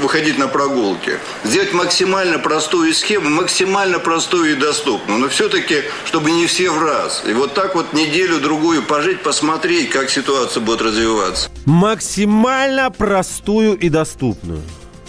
выходить на прогулки. Сделать максимально простую схему, максимально простую и доступную. Но все-таки, чтобы не все в раз. И вот так вот неделю-другую пожить, посмотреть, как ситуация будет развиваться. Максимально простую и доступную.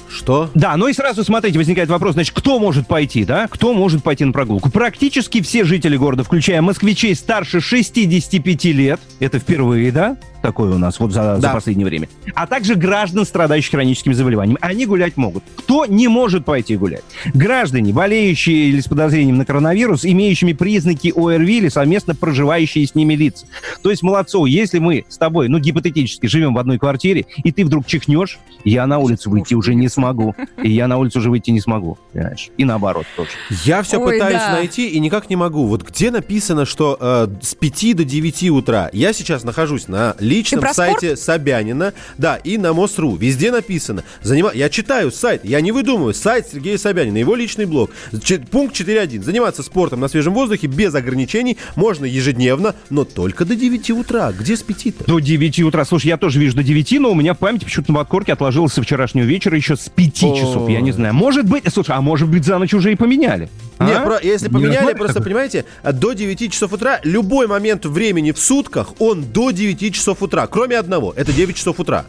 Что? Да, ну и сразу, смотрите, возникает вопрос, значит, кто может пойти, да? Кто может пойти на прогулку? Практически все жители города, включая москвичей старше 65 лет, это впервые, да? Такое у нас вот за, да. за последнее время, а также граждан, страдающих хроническими заболеваниями. Они гулять могут. Кто не может пойти гулять? Граждане, болеющие или с подозрением на коронавирус, имеющими признаки ОРВИ или совместно проживающие с ними лица. То есть, Молодцов, если мы с тобой, ну, гипотетически, живем в одной квартире, и ты вдруг чихнешь, я на улицу выйти уже не смогу. И я на улицу уже выйти не смогу. Понимаешь? И наоборот тоже. Я все Ой, пытаюсь да. найти и никак не могу. Вот где написано, что э, с 5 до 9 утра я сейчас нахожусь на личном сайте спорт? Собянина, да, и на МОСРУ. Везде написано. Занима... Я читаю сайт, я не выдумываю. Сайт Сергея Собянина, его личный блог. Ч... Пункт 4.1. Заниматься спортом на свежем воздухе без ограничений можно ежедневно, но только до 9 утра. Где с 5-то? До 9 утра. Слушай, я тоже вижу до 9, но у меня в памяти почему-то на подкорке отложилось со вчерашнего вечера еще с 5 часов. Я не знаю. Может быть, слушай, а может быть за ночь уже и поменяли? Нет, а? про, если поменяли, просто такой? понимаете, до 9 часов утра, любой момент времени в сутках, он до 9 часов утра, кроме одного, это 9 часов утра.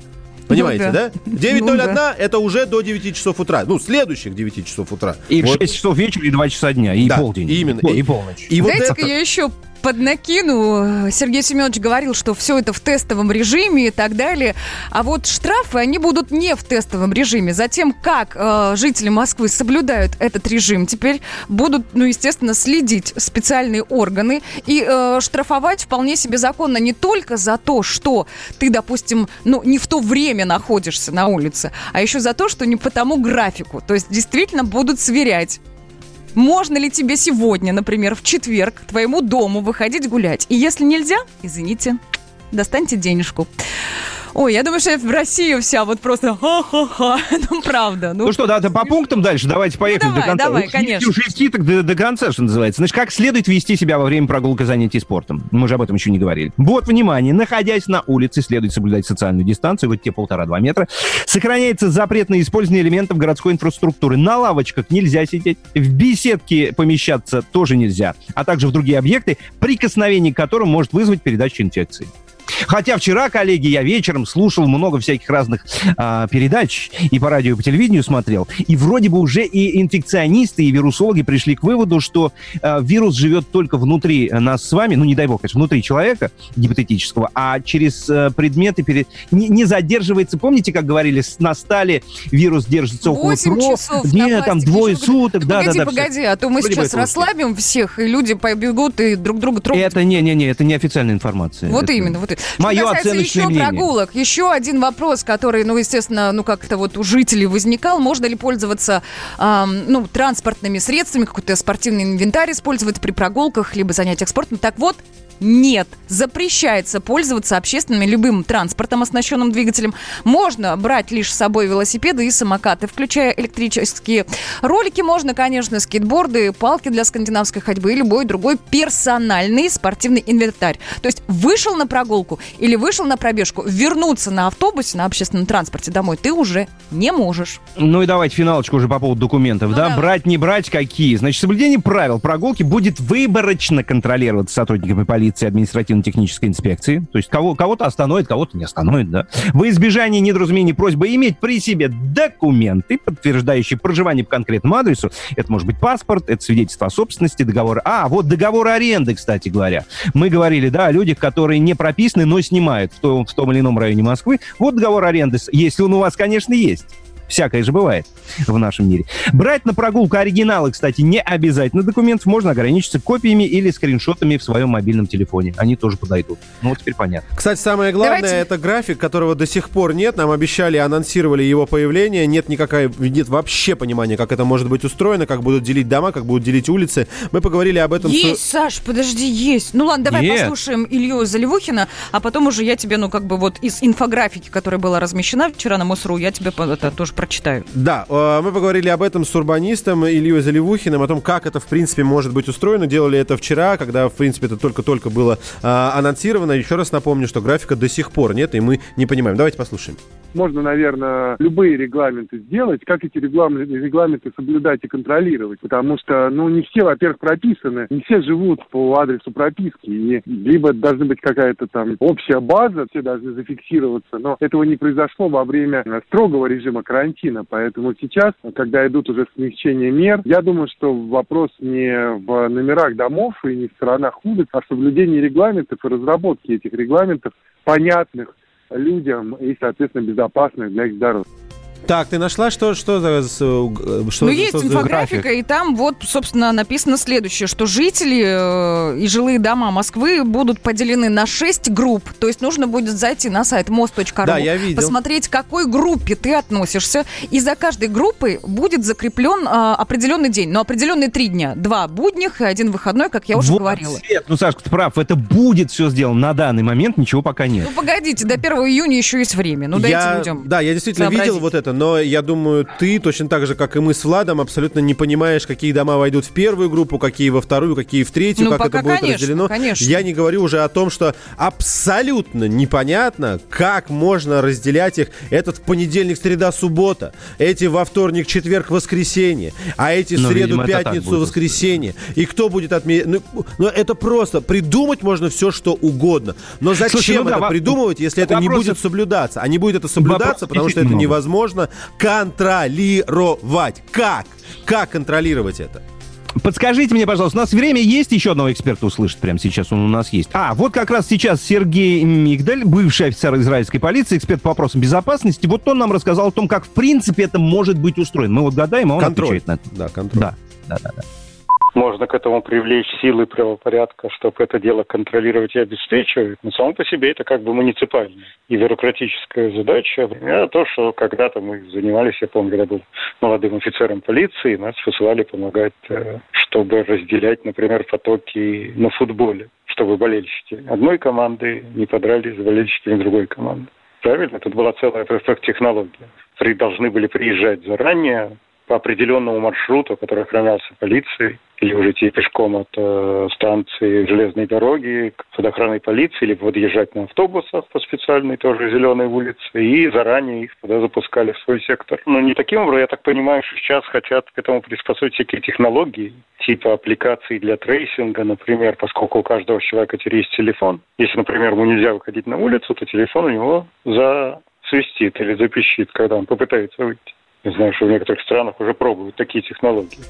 Понимаете, ну, да? да? 9.01 ну, да. это уже до 9 часов утра. Ну, следующих 9 часов утра. И вот. 6 часов вечера, и 2 часа дня, и да, полдень. Именно. И, и полночь. И вот Дайте-ка это... я еще поднакину. Сергей Семенович говорил, что все это в тестовом режиме и так далее. А вот штрафы, они будут не в тестовом режиме. Затем, как э, жители Москвы соблюдают этот режим, теперь будут, ну, естественно, следить специальные органы и э, штрафовать вполне себе законно не только за то, что ты, допустим, ну, не в то время находишься на улице, а еще за то, что не по тому графику. То есть действительно будут сверять можно ли тебе сегодня, например, в четверг твоему дому выходить гулять? И если нельзя, извините, достаньте денежку. Ой, я думаю, что в Россию вся вот просто ха-ха-ха. Ну, правда. Ну, ну что, да, по пунктам дальше. Давайте поехали ну, давай, до конца. Давай, конечно. Уж вести так до, до конца, что называется. Значит, как следует вести себя во время прогулки занятий спортом? Мы же об этом еще не говорили. Вот, внимание, находясь на улице, следует соблюдать социальную дистанцию, вот те полтора-два метра. Сохраняется запрет на использование элементов городской инфраструктуры. На лавочках нельзя сидеть. В беседке помещаться тоже нельзя. А также в другие объекты, прикосновение к которым может вызвать передачу инфекции. Хотя вчера, коллеги, я вечером слушал много всяких разных а, передач и по радио, и по телевидению смотрел, и вроде бы уже и инфекционисты, и вирусологи пришли к выводу, что а, вирус живет только внутри нас с вами, ну не дай бог, конечно, внутри человека гипотетического, а через а, предметы перед... не, не задерживается. Помните, как говорили, на стале вирус держится около часов Нет, там двое суток, да, да, да. Погоди, погоди, а то мы вроде сейчас расслабим всех, и люди побегут и друг друга трогать. Это не-не-не, это не официальная информация. Вот это... именно, вот Мое оценочное еще мнение. прогулок, еще один вопрос, который, ну, естественно, ну, как-то вот у жителей возникал. Можно ли пользоваться, эм, ну, транспортными средствами, какой-то спортивный инвентарь использовать при прогулках, либо занятиях спортом? Так вот, нет. Запрещается пользоваться общественным любым транспортом, оснащенным двигателем. Можно брать лишь с собой велосипеды и самокаты, включая электрические ролики. Можно, конечно, скейтборды, палки для скандинавской ходьбы и любой другой персональный спортивный инвентарь. То есть вышел на прогулку или вышел на пробежку, вернуться на автобусе, на общественном транспорте домой ты уже не можешь. Ну и давайте финалочку уже по поводу документов, ну, да? Давай. Брать, не брать, какие? Значит, соблюдение правил прогулки будет выборочно контролироваться сотрудниками полиции полиции, административно-технической инспекции. То есть кого, кого-то остановит, кого-то не остановит, да. Во избежание недоразумений просьба иметь при себе документы, подтверждающие проживание по конкретному адресу. Это может быть паспорт, это свидетельство о собственности, договор. А, вот договор аренды, кстати говоря. Мы говорили, да, о людях, которые не прописаны, но снимают в том, в том или ином районе Москвы. Вот договор аренды, если он у вас, конечно, есть. Всякое же бывает в нашем мире. Брать на прогулку оригиналы, кстати, не обязательно документов. Можно ограничиться копиями или скриншотами в своем мобильном телефоне. Они тоже подойдут. Ну, вот теперь понятно. Кстати, самое главное, Давайте... это график, которого до сих пор нет. Нам обещали, анонсировали его появление. Нет никакой, нет вообще понимания, как это может быть устроено, как будут делить дома, как будут делить улицы. Мы поговорили об этом. Есть, с... Саш, подожди, есть. Ну ладно, давай нет. послушаем Илью Заливухина, а потом уже я тебе, ну, как бы вот из инфографики, которая была размещена вчера на МОСРУ, я тебе это тоже прочитаю. Да, э, мы поговорили об этом с урбанистом Ильей Заливухиным, о том, как это, в принципе, может быть устроено. Делали это вчера, когда, в принципе, это только-только было э, анонсировано. Еще раз напомню, что графика до сих пор нет, и мы не понимаем. Давайте послушаем можно, наверное, любые регламенты сделать, как эти регламенты, регламенты соблюдать и контролировать, потому что, ну, не все, во-первых, прописаны, не все живут по адресу прописки, и либо должна быть какая-то там общая база, все должны зафиксироваться, но этого не произошло во время строгого режима карантина, поэтому сейчас, когда идут уже смягчения мер, я думаю, что вопрос не в номерах домов и не в сторонах улиц, а в соблюдении регламентов и разработке этих регламентов понятных, людям и, соответственно, безопасных для их здоровья. Так, ты нашла, что, что за... Что, ну, есть что инфографика, график? и там вот, собственно, написано следующее, что жители э, и жилые дома Москвы будут поделены на 6 групп. То есть нужно будет зайти на сайт мост.ру, да, я видел. посмотреть, к какой группе ты относишься, и за каждой группой будет закреплен э, определенный день. Но определенные три дня. Два будних и один выходной, как я уже вот говорила. Свет, ну, Сашка, ты прав, это будет все сделано. На данный момент ничего пока нет. Ну, погодите, до 1 июня еще есть время. Ну, дайте я, людям Да, я действительно сообразить. видел вот это это, но я думаю, ты точно так же, как и мы с Владом, абсолютно не понимаешь, какие дома войдут в первую группу, какие во вторую, какие в третью, ну, как это будет конечно, разделено. Конечно. Я не говорю уже о том, что абсолютно непонятно, как можно разделять их. Этот понедельник, среда, суббота, эти во вторник, четверг, воскресенье, а эти в ну, среду, видимо, пятницу, воскресенье. И кто будет отменять? Ну, ну, это просто придумать можно все, что угодно. Но зачем Слушай, ну, это да, придумывать, если это не будет соблюдаться? А не будет это соблюдаться, потому что это невозможно нужно контролировать. Как? Как контролировать это? Подскажите мне, пожалуйста, у нас время есть еще одного эксперта услышать прямо сейчас? Он у нас есть. А, вот как раз сейчас Сергей Мигдаль, бывший офицер израильской полиции, эксперт по вопросам безопасности. Вот он нам рассказал о том, как в принципе это может быть устроено. Мы вот гадаем, а он контроль. отвечает на это. Да, контроль. Да, да, да. да можно к этому привлечь силы правопорядка, чтобы это дело контролировать и обеспечивать. Но само по себе это как бы муниципальная и бюрократическая задача. Это то, что когда-то мы занимались, я помню, когда был молодым офицером полиции, нас посылали помогать, э, чтобы разделять, например, потоки на футболе, чтобы болельщики одной команды не подрались с болельщиками другой команды. Правильно? Тут была целая технология. Должны были приезжать заранее, по определенному маршруту, который охранялся полицией, или уже идти пешком от э, станции железной дороги к охраной полиции, либо подъезжать на автобусах по специальной тоже зеленой улице, и заранее их туда запускали в свой сектор. Но не таким образом, я так понимаю, что сейчас хотят к этому приспособить всякие технологии, типа аппликаций для трейсинга, например, поскольку у каждого человека теперь есть телефон. Если, например, ему нельзя выходить на улицу, то телефон у него засвистит или запищит, когда он попытается выйти. Я знаю, что в некоторых странах уже пробуют такие технологии.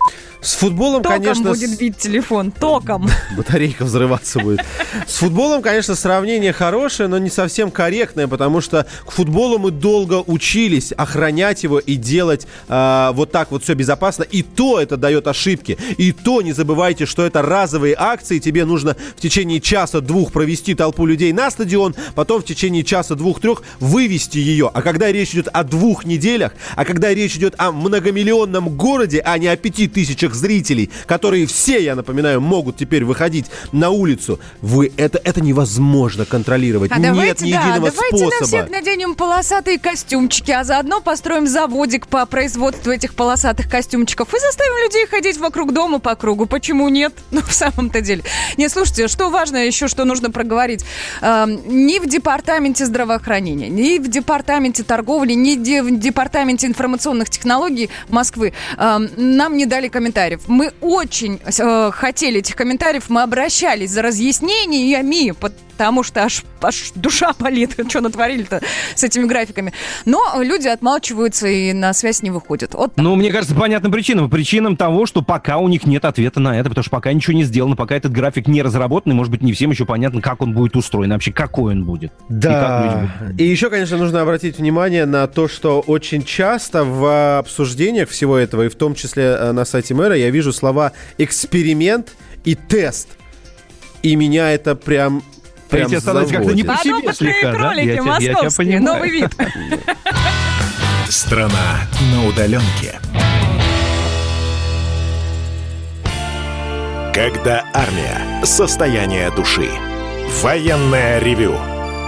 С футболом, Током конечно... будет бить телефон, током. Батарейка взрываться будет. С футболом, конечно, сравнение хорошее, но не совсем корректное, потому что к футболу мы долго учились охранять его и делать э, вот так вот все безопасно. И то это дает ошибки. И то не забывайте, что это разовые акции. Тебе нужно в течение часа-двух провести толпу людей на стадион, потом в течение часа-двух-трех вывести ее. А когда речь идет о двух неделях, а когда речь идет о многомиллионном городе, а не о пяти тысячах зрителей, которые все, я напоминаю, могут теперь выходить на улицу, вы это, это невозможно контролировать. А Нет давайте, ни да, единого давайте на способа. всех наденем полосатые костюмчики, а заодно построим заводик по производству этих полосатых костюмчиков и заставим людей ходить вокруг дома по кругу. Почему нет? Ну, в самом-то деле. Не, слушайте, что важно еще, что нужно проговорить. Эм, ни в департаменте здравоохранения, ни в департаменте торговли, ни в департаменте информационных технологий Москвы нам не дали комментариев. Мы очень э, хотели этих комментариев, мы обращались за разъяснениями, потому что аж, аж душа болит, что натворили-то с этими графиками. Но люди отмалчиваются и на связь не выходят. Вот Ну, мне кажется, понятным причинам. Причинам того, что пока у них нет ответа на это, потому что пока ничего не сделано, пока этот график не разработан, и, может быть, не всем еще понятно, как он будет устроен, вообще какой он будет. И Да. будут- И еще, конечно, нужно обратить внимание на то, что очень часто в обсуждениях всего этого, и в том числе э, на сайте мэра, я вижу слова эксперимент и тест. И меня это прям прям тебе становится как-то не по себе Подопытные слегка, да? кролики Я тебя- я тебя московские, понимаю. новый вид. Страна на удаленке. Когда армия. Состояние души. Военное ревю.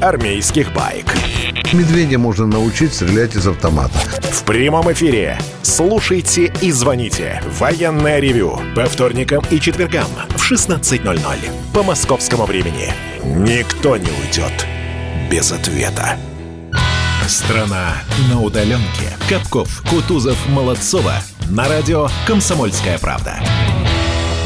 армейских байк. Медведя можно научить стрелять из автомата. В прямом эфире. Слушайте и звоните. Военное ревю. По вторникам и четвергам в 16.00. По московскому времени. Никто не уйдет без ответа. Страна на удаленке. Капков, Кутузов, Молодцова. На радио «Комсомольская правда».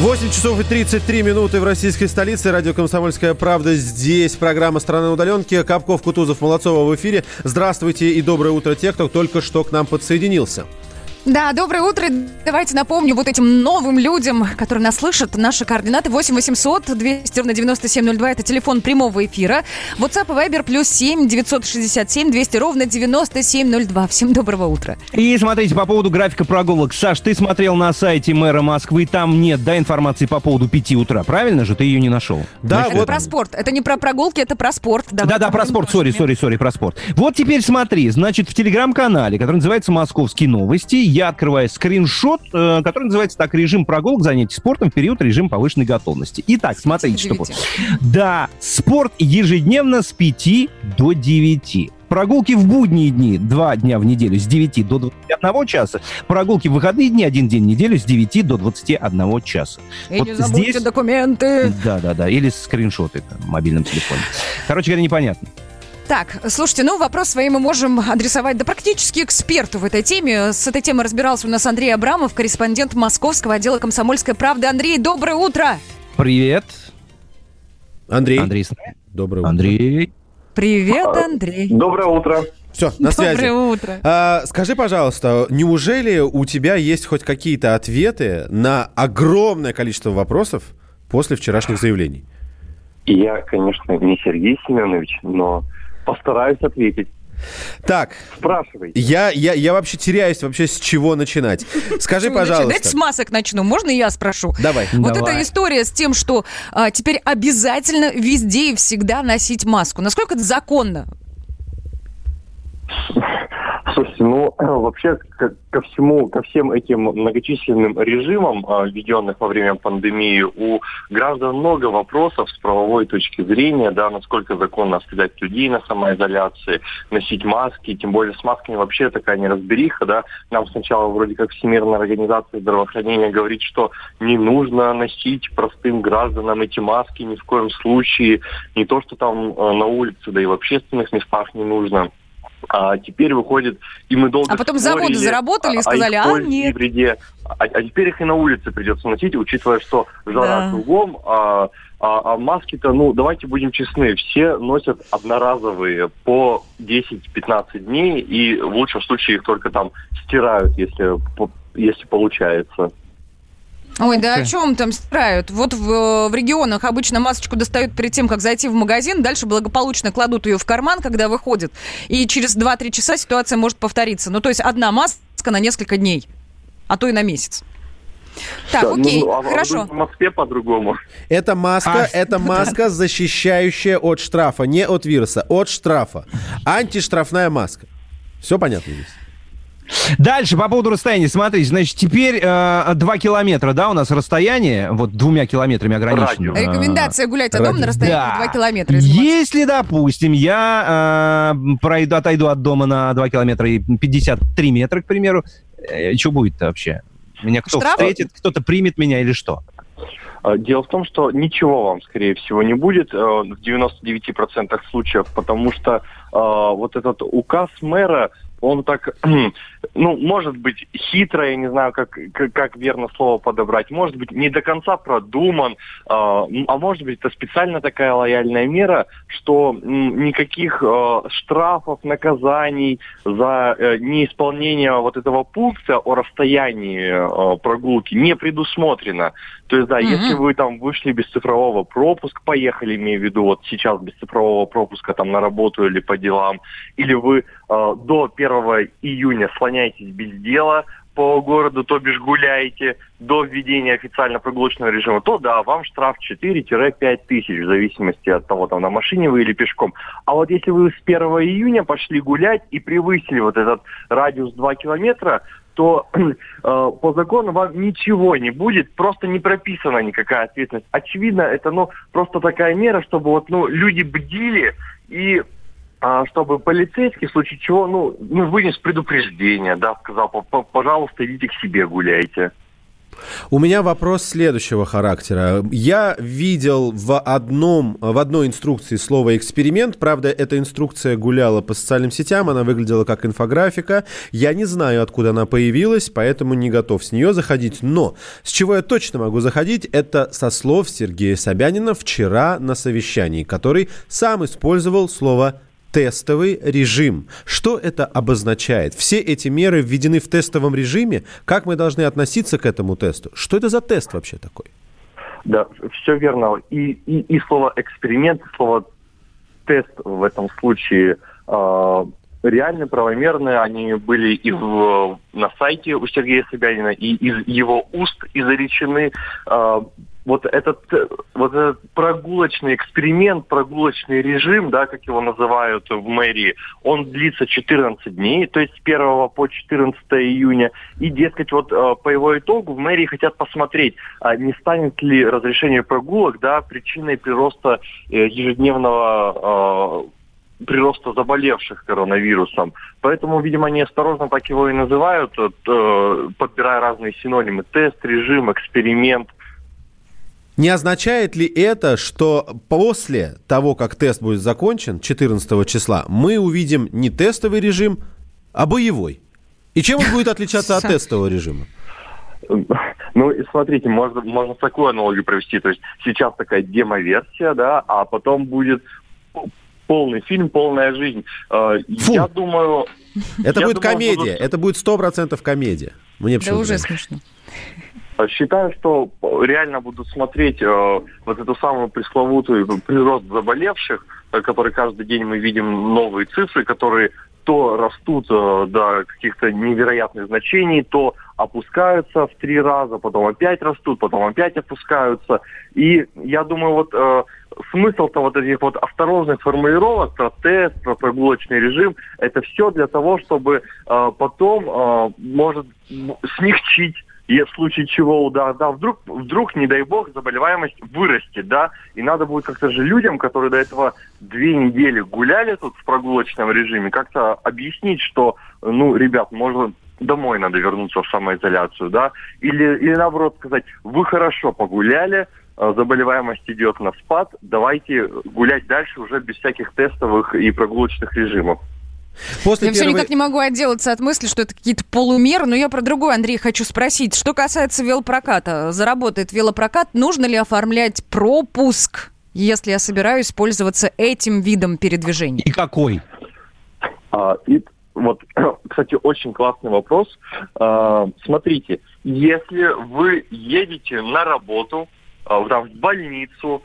8 часов и 33 минуты в российской столице. Радио «Комсомольская правда». Здесь программа «Страна на удаленке». Капков, Кутузов, Молодцова в эфире. Здравствуйте и доброе утро те, кто только что к нам подсоединился. Да, доброе утро. Давайте напомню вот этим новым людям, которые нас слышат, наши координаты 8 800 200 ровно 9702. Это телефон прямого эфира. WhatsApp и Viber плюс 7 967 200 ровно 9702. Всем доброго утра. И смотрите, по поводу графика прогулок. Саш, ты смотрел на сайте мэра Москвы, там нет, да, информации по поводу 5 утра, правильно же? Ты ее не нашел? Значит, это про спорт. Это не про прогулки, это про спорт. Давайте Да-да, про будем спорт, сори, сори, сори, про спорт. Вот теперь смотри, значит, в телеграм-канале, который называется «Московские новости», я открываю скриншот, э, который называется так «Режим прогулок, занятий спортом в период режима повышенной готовности». Итак, смотрите, что... девяти. Да, спорт ежедневно с 5 до 9. Прогулки в будние дни, два дня в неделю с 9 до 21 часа. Прогулки в выходные дни, один день в неделю с 9 до 21 часа. И Вот не забудьте здесь- документы. Да-да-да, или скриншоты там, в мобильном телефоне. Короче говоря, непонятно. Так, слушайте, ну вопрос свой мы можем адресовать да практически эксперту в этой теме. С этой темой разбирался у нас Андрей Абрамов, корреспондент московского отдела «Комсомольской правды». Андрей, доброе утро! Привет. Андрей. Андрей. Доброе утро. Андрей. Привет, Андрей. Доброе утро. Все, на связи. Доброе утро. А, скажи, пожалуйста, неужели у тебя есть хоть какие-то ответы на огромное количество вопросов после вчерашних заявлений? Я, конечно, не Сергей Семенович, но постараюсь ответить. Так. Спрашивай. Я, я, я вообще теряюсь вообще с чего начинать. Скажи, начать? Давайте с пожалуйста. масок начну. Можно я спрошу? Давай. Вот Давай. эта история с тем, что а, теперь обязательно везде и всегда носить маску. Насколько это законно? Слушайте, ну вообще ко, ко всему, ко всем этим многочисленным режимам, а, введенных во время пандемии, у граждан много вопросов с правовой точки зрения, да, насколько законно оставлять людей на самоизоляции, носить маски, тем более с масками вообще такая неразбериха, да. Нам сначала вроде как Всемирная организация здравоохранения говорит, что не нужно носить простым гражданам эти маски ни в коем случае, не то, что там э, на улице, да и в общественных местах не нужно. А теперь выходит, и мы долго А потом заводы заработали и сказали, а, нет. Вреде. А, а теперь их и на улице придется носить, учитывая, что жара да. кругом, а, а, а маски-то, ну, давайте будем честны, все носят одноразовые по 10-15 дней, и в лучшем случае их только там стирают, если, если получается. Ой, да о чем там стирают? Вот в, в регионах обычно масочку достают перед тем, как зайти в магазин, дальше благополучно кладут ее в карман, когда выходит, и через 2-3 часа ситуация может повториться. Ну, то есть одна маска на несколько дней, а то и на месяц. Так, да, окей, ну, а хорошо. В Москве по-другому. Это маска, а, это маска, защищающая от штрафа, не от вируса, от штрафа. Антиштрафная маска. Все понятно здесь? Дальше, по поводу расстояния. Смотрите, значит, теперь э, 2 километра, да, у нас расстояние, вот двумя километрами ограничено. Радио. Рекомендация гулять от дома на расстоянии да. 2 километра. Если, допустим, я э, пройду, отойду от дома на 2 километра и 53 метра, к примеру, э, что будет вообще? Меня кто Штраф? встретит, кто-то примет меня или что? А, дело в том, что ничего вам, скорее всего, не будет э, в 99% случаев, потому что э, вот этот указ мэра он так, ну, может быть, хитро, я не знаю, как, как, как верно слово подобрать, может быть, не до конца продуман, э, а может быть, это специально такая лояльная мера, что никаких э, штрафов, наказаний за э, неисполнение вот этого пункта о расстоянии э, прогулки не предусмотрено. То есть, да, mm-hmm. если вы там вышли без цифрового пропуска, поехали, имею в виду, вот сейчас без цифрового пропуска там на работу или по делам, или вы э, до 1 июня слоняетесь без дела по городу, то бишь гуляете до введения официально прогулочного режима, то да, вам штраф 4-5 тысяч, в зависимости от того, там на машине вы или пешком. А вот если вы с 1 июня пошли гулять и превысили вот этот радиус 2 километра, то э, по закону вам ничего не будет, просто не прописана никакая ответственность. Очевидно, это ну просто такая мера, чтобы вот ну люди бдили и а, чтобы полицейский в случае чего ну, ну вынес предупреждение, да, сказал, пожалуйста, идите к себе гуляйте. У меня вопрос следующего характера. Я видел в, одном, в одной инструкции слово «эксперимент». Правда, эта инструкция гуляла по социальным сетям, она выглядела как инфографика. Я не знаю, откуда она появилась, поэтому не готов с нее заходить. Но с чего я точно могу заходить, это со слов Сергея Собянина вчера на совещании, который сам использовал слово тестовый режим. Что это обозначает? Все эти меры введены в тестовом режиме. Как мы должны относиться к этому тесту? Что это за тест вообще такой? Да, все верно. И, и, и слово эксперимент, и слово тест в этом случае э, реально правомерные. Они были и в, на сайте у Сергея Собянина, и из его уст изречены. Э, вот этот, вот этот прогулочный эксперимент, прогулочный режим, да, как его называют в мэрии, он длится 14 дней, то есть с 1 по 14 июня. И, дескать, вот э, по его итогу в мэрии хотят посмотреть, а не станет ли разрешение прогулок да, причиной прироста э, ежедневного э, прироста заболевших коронавирусом. Поэтому, видимо, они осторожно так его и называют, подбирая разные синонимы. Тест, режим, эксперимент. Не означает ли это, что после того, как тест будет закончен, 14 числа, мы увидим не тестовый режим, а боевой? И чем он будет отличаться от тестового режима? Ну, смотрите, можно, можно такую аналогию провести. То есть сейчас такая демо-версия, да, а потом будет полный фильм, полная жизнь. Э, Фу. Я думаю... Это будет думаю, комедия, будут... это будет сто процентов комедия. Мне да уже смешно. Считаю, что реально будут смотреть э, вот эту самую пресловутую прирост заболевших, э, который каждый день мы видим новые цифры, которые то растут э, до каких-то невероятных значений, то опускаются в три раза, потом опять растут, потом опять опускаются. И я думаю, вот э, смысл-то вот этих вот осторожных формулировок про тест, про прогулочный режим, это все для того, чтобы э, потом, э, может, смягчить и в случае чего удар, да, вдруг, вдруг, не дай бог, заболеваемость вырастет, да, и надо будет как-то же людям, которые до этого две недели гуляли тут в прогулочном режиме, как-то объяснить, что, ну, ребят, может, домой надо вернуться в самоизоляцию, да, или, или наоборот сказать, вы хорошо погуляли, а, заболеваемость идет на спад, давайте гулять дальше уже без всяких тестовых и прогулочных режимов. После я первой... все никак не могу отделаться от мысли, что это какие-то полумеры, но я про другой, Андрей, хочу спросить. Что касается велопроката, заработает велопрокат, нужно ли оформлять пропуск, если я собираюсь пользоваться этим видом передвижения? И какой? А, и вот, кстати, очень классный вопрос. А, смотрите, если вы едете на работу, а, там, в больницу,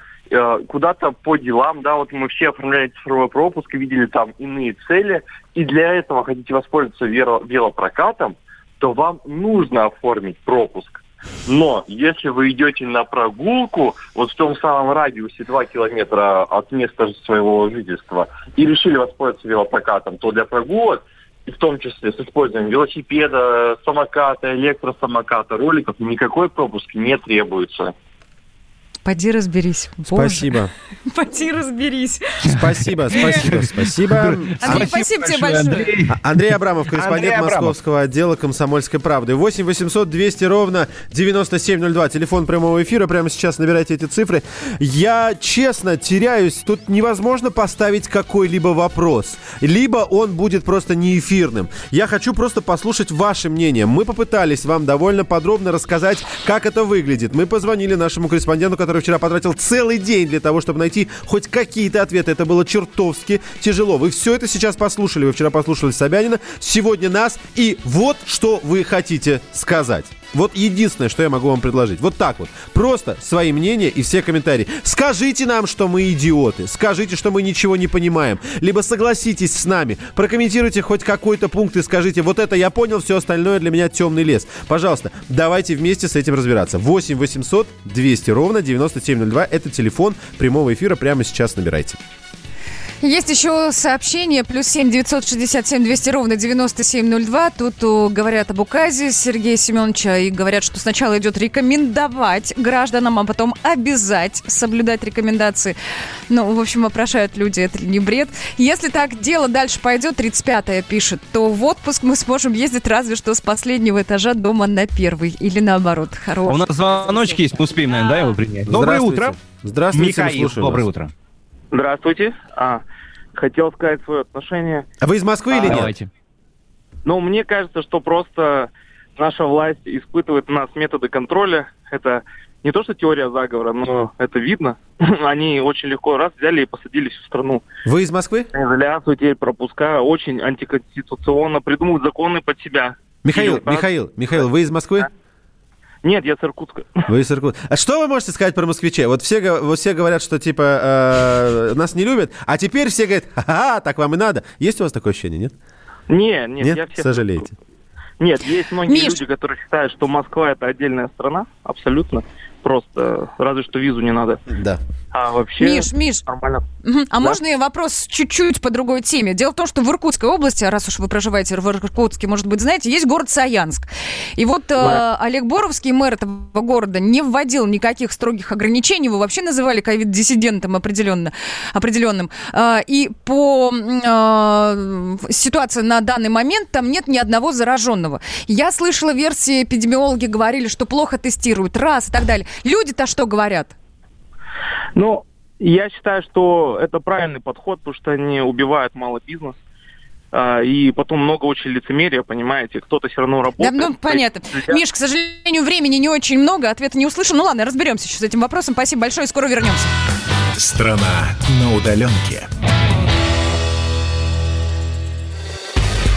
куда-то по делам, да, вот мы все оформляли цифровой пропуск и видели там иные цели, и для этого хотите воспользоваться велопрокатом, то вам нужно оформить пропуск. Но если вы идете на прогулку, вот в том самом радиусе 2 километра от места своего жительства, и решили воспользоваться велопрокатом, то для прогулок, и в том числе с использованием велосипеда, самоката, электросамоката, роликов, никакой пропуск не требуется. Поди разберись. Боже. Спасибо. Поди разберись. Спасибо, спасибо, спасибо. Андрей, спасибо тебе большое. А, Андрей Абрамов, корреспондент московского отдела «Комсомольской правды». 8 800 200 ровно 9702. Телефон прямого эфира. Прямо сейчас набирайте эти цифры. Я, честно, теряюсь. Тут невозможно поставить какой-либо вопрос. Либо он будет просто неэфирным. Я хочу просто послушать ваше мнение. Мы попытались вам довольно подробно рассказать, как это выглядит. Мы позвонили нашему корреспонденту, который который вчера потратил целый день для того, чтобы найти хоть какие-то ответы. Это было чертовски тяжело. Вы все это сейчас послушали. Вы вчера послушали Собянина, сегодня нас. И вот что вы хотите сказать. Вот единственное, что я могу вам предложить. Вот так вот. Просто свои мнения и все комментарии. Скажите нам, что мы идиоты. Скажите, что мы ничего не понимаем. Либо согласитесь с нами. Прокомментируйте хоть какой-то пункт и скажите, вот это я понял, все остальное для меня темный лес. Пожалуйста, давайте вместе с этим разбираться. 8 800 200 ровно 9702. Это телефон прямого эфира. Прямо сейчас набирайте. Есть еще сообщение. Плюс семь девятьсот шестьдесят семь двести ровно девяносто семь ноль два. Тут о, говорят об указе Сергея Семеновича и говорят, что сначала идет рекомендовать гражданам, а потом обязать соблюдать рекомендации. Ну, в общем, опрошают люди, это не бред. Если так дело дальше пойдет, 35-я пишет, то в отпуск мы сможем ездить разве что с последнего этажа дома на первый. Или наоборот. Хорош. А у нас звоночки есть, мы успеем, наверное, да, его принять? Доброе утро. Здравствуйте, Михаил, доброе утро. Здравствуйте. А, хотел сказать свое отношение. А вы из Москвы а, или нет? Давайте. Ну, мне кажется, что просто наша власть испытывает у нас методы контроля. Это не то, что теория заговора, но это видно. Они очень легко раз взяли и посадили всю страну. Вы из Москвы? Изоляцию теперь пропуска очень антиконституционно придумывают законы под себя. Михаил, Михаил, Михаил, вы из Москвы? Да? Нет, я с Иркутска. Вы из Иркутска. А что вы можете сказать про москвичей? Вот все, вот все говорят, что типа э, нас не любят, а теперь все говорят, ха-ха, так вам и надо. Есть у вас такое ощущение, нет? Не, нет, нет? я всех... Сожалеете? Нет, есть многие Миш... люди, которые считают, что Москва это отдельная страна, абсолютно просто, разве что визу не надо. Да. А вообще Миш, Миш, нормально. А да? можно я вопрос чуть-чуть по другой теме? Дело в том, что в Иркутской области, раз уж вы проживаете в Иркутске, может быть, знаете, есть город Саянск. И вот да. э, Олег Боровский, мэр этого города, не вводил никаких строгих ограничений. Его вообще называли ковид-диссидентом определенно, определенным. Э, и по э, ситуации на данный момент там нет ни одного зараженного. Я слышала версии, эпидемиологи говорили, что плохо тестируют, раз и так далее. Люди-то что говорят? Ну, я считаю, что это правильный подход, потому что они убивают малый бизнес. А, и потом много очень лицемерия, понимаете, кто-то все равно работает. Да, ну, понятно. Я... Миш, к сожалению, времени не очень много, ответа не услышал. Ну ладно, разберемся сейчас с этим вопросом. Спасибо большое, скоро вернемся. Страна на удаленке.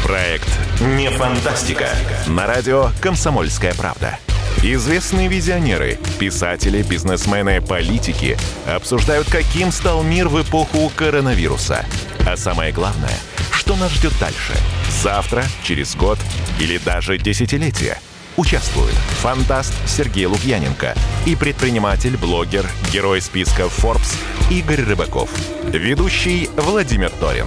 Проект «Не фантастика». На радио «Комсомольская правда». Известные визионеры, писатели, бизнесмены, политики обсуждают, каким стал мир в эпоху коронавируса. А самое главное, что нас ждет дальше? Завтра, через год или даже десятилетие? Участвуют фантаст Сергей Лукьяненко и предприниматель, блогер, герой списка Forbes Игорь Рыбаков. Ведущий Владимир Торин.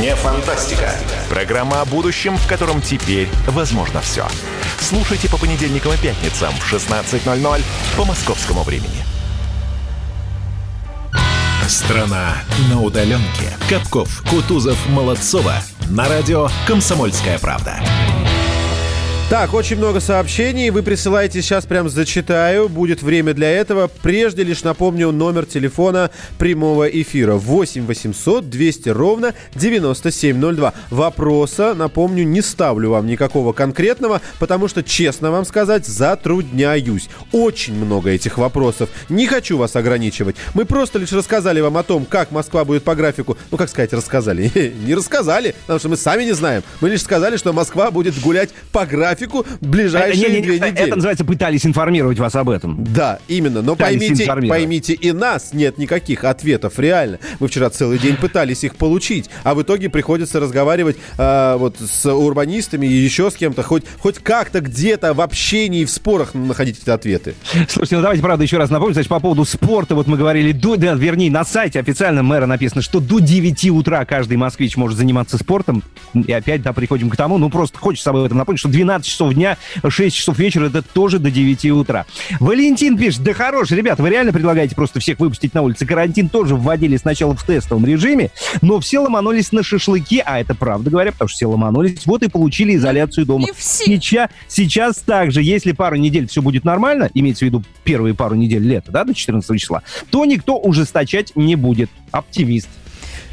Не фантастика. Программа о будущем, в котором теперь возможно все. Слушайте по понедельникам и пятницам в 16.00 по московскому времени. Страна на удаленке. Капков, Кутузов, Молодцова. На радио «Комсомольская правда». Так, очень много сообщений. Вы присылаете, сейчас прям зачитаю. Будет время для этого. Прежде лишь напомню номер телефона прямого эфира. 8 800 200 ровно 9702. Вопроса, напомню, не ставлю вам никакого конкретного, потому что, честно вам сказать, затрудняюсь. Очень много этих вопросов. Не хочу вас ограничивать. Мы просто лишь рассказали вам о том, как Москва будет по графику. Ну, как сказать, рассказали. Не рассказали, потому что мы сами не знаем. Мы лишь сказали, что Москва будет гулять по графику графику ближайшие это, не, не, две недели. Это называется пытались информировать вас об этом. Да, именно. Но поймите, поймите и нас нет никаких ответов реально. Мы вчера целый день пытались их получить, а в итоге приходится разговаривать э, вот с урбанистами и еще с кем-то, хоть, хоть как-то где-то в общении, в спорах находить эти ответы. Слушайте, ну давайте, правда, еще раз напомню, значит, по поводу спорта, вот мы говорили, до, да, вернее, на сайте официально мэра написано, что до 9 утра каждый москвич может заниматься спортом, и опять, да, приходим к тому, ну просто хочется об этом напомнить, что 12 часов дня, 6 часов вечера, это тоже до 9 утра. Валентин пишет, да хорош, ребята, вы реально предлагаете просто всех выпустить на улицы. Карантин тоже вводили сначала в тестовом режиме, но все ломанулись на шашлыки, а это правда говоря, потому что все ломанулись, вот и получили изоляцию дома. Не все. Сейчас, сейчас также, если пару недель все будет нормально, имеется в виду первые пару недель лета, да, до 14 числа, то никто ужесточать не будет. Оптимист.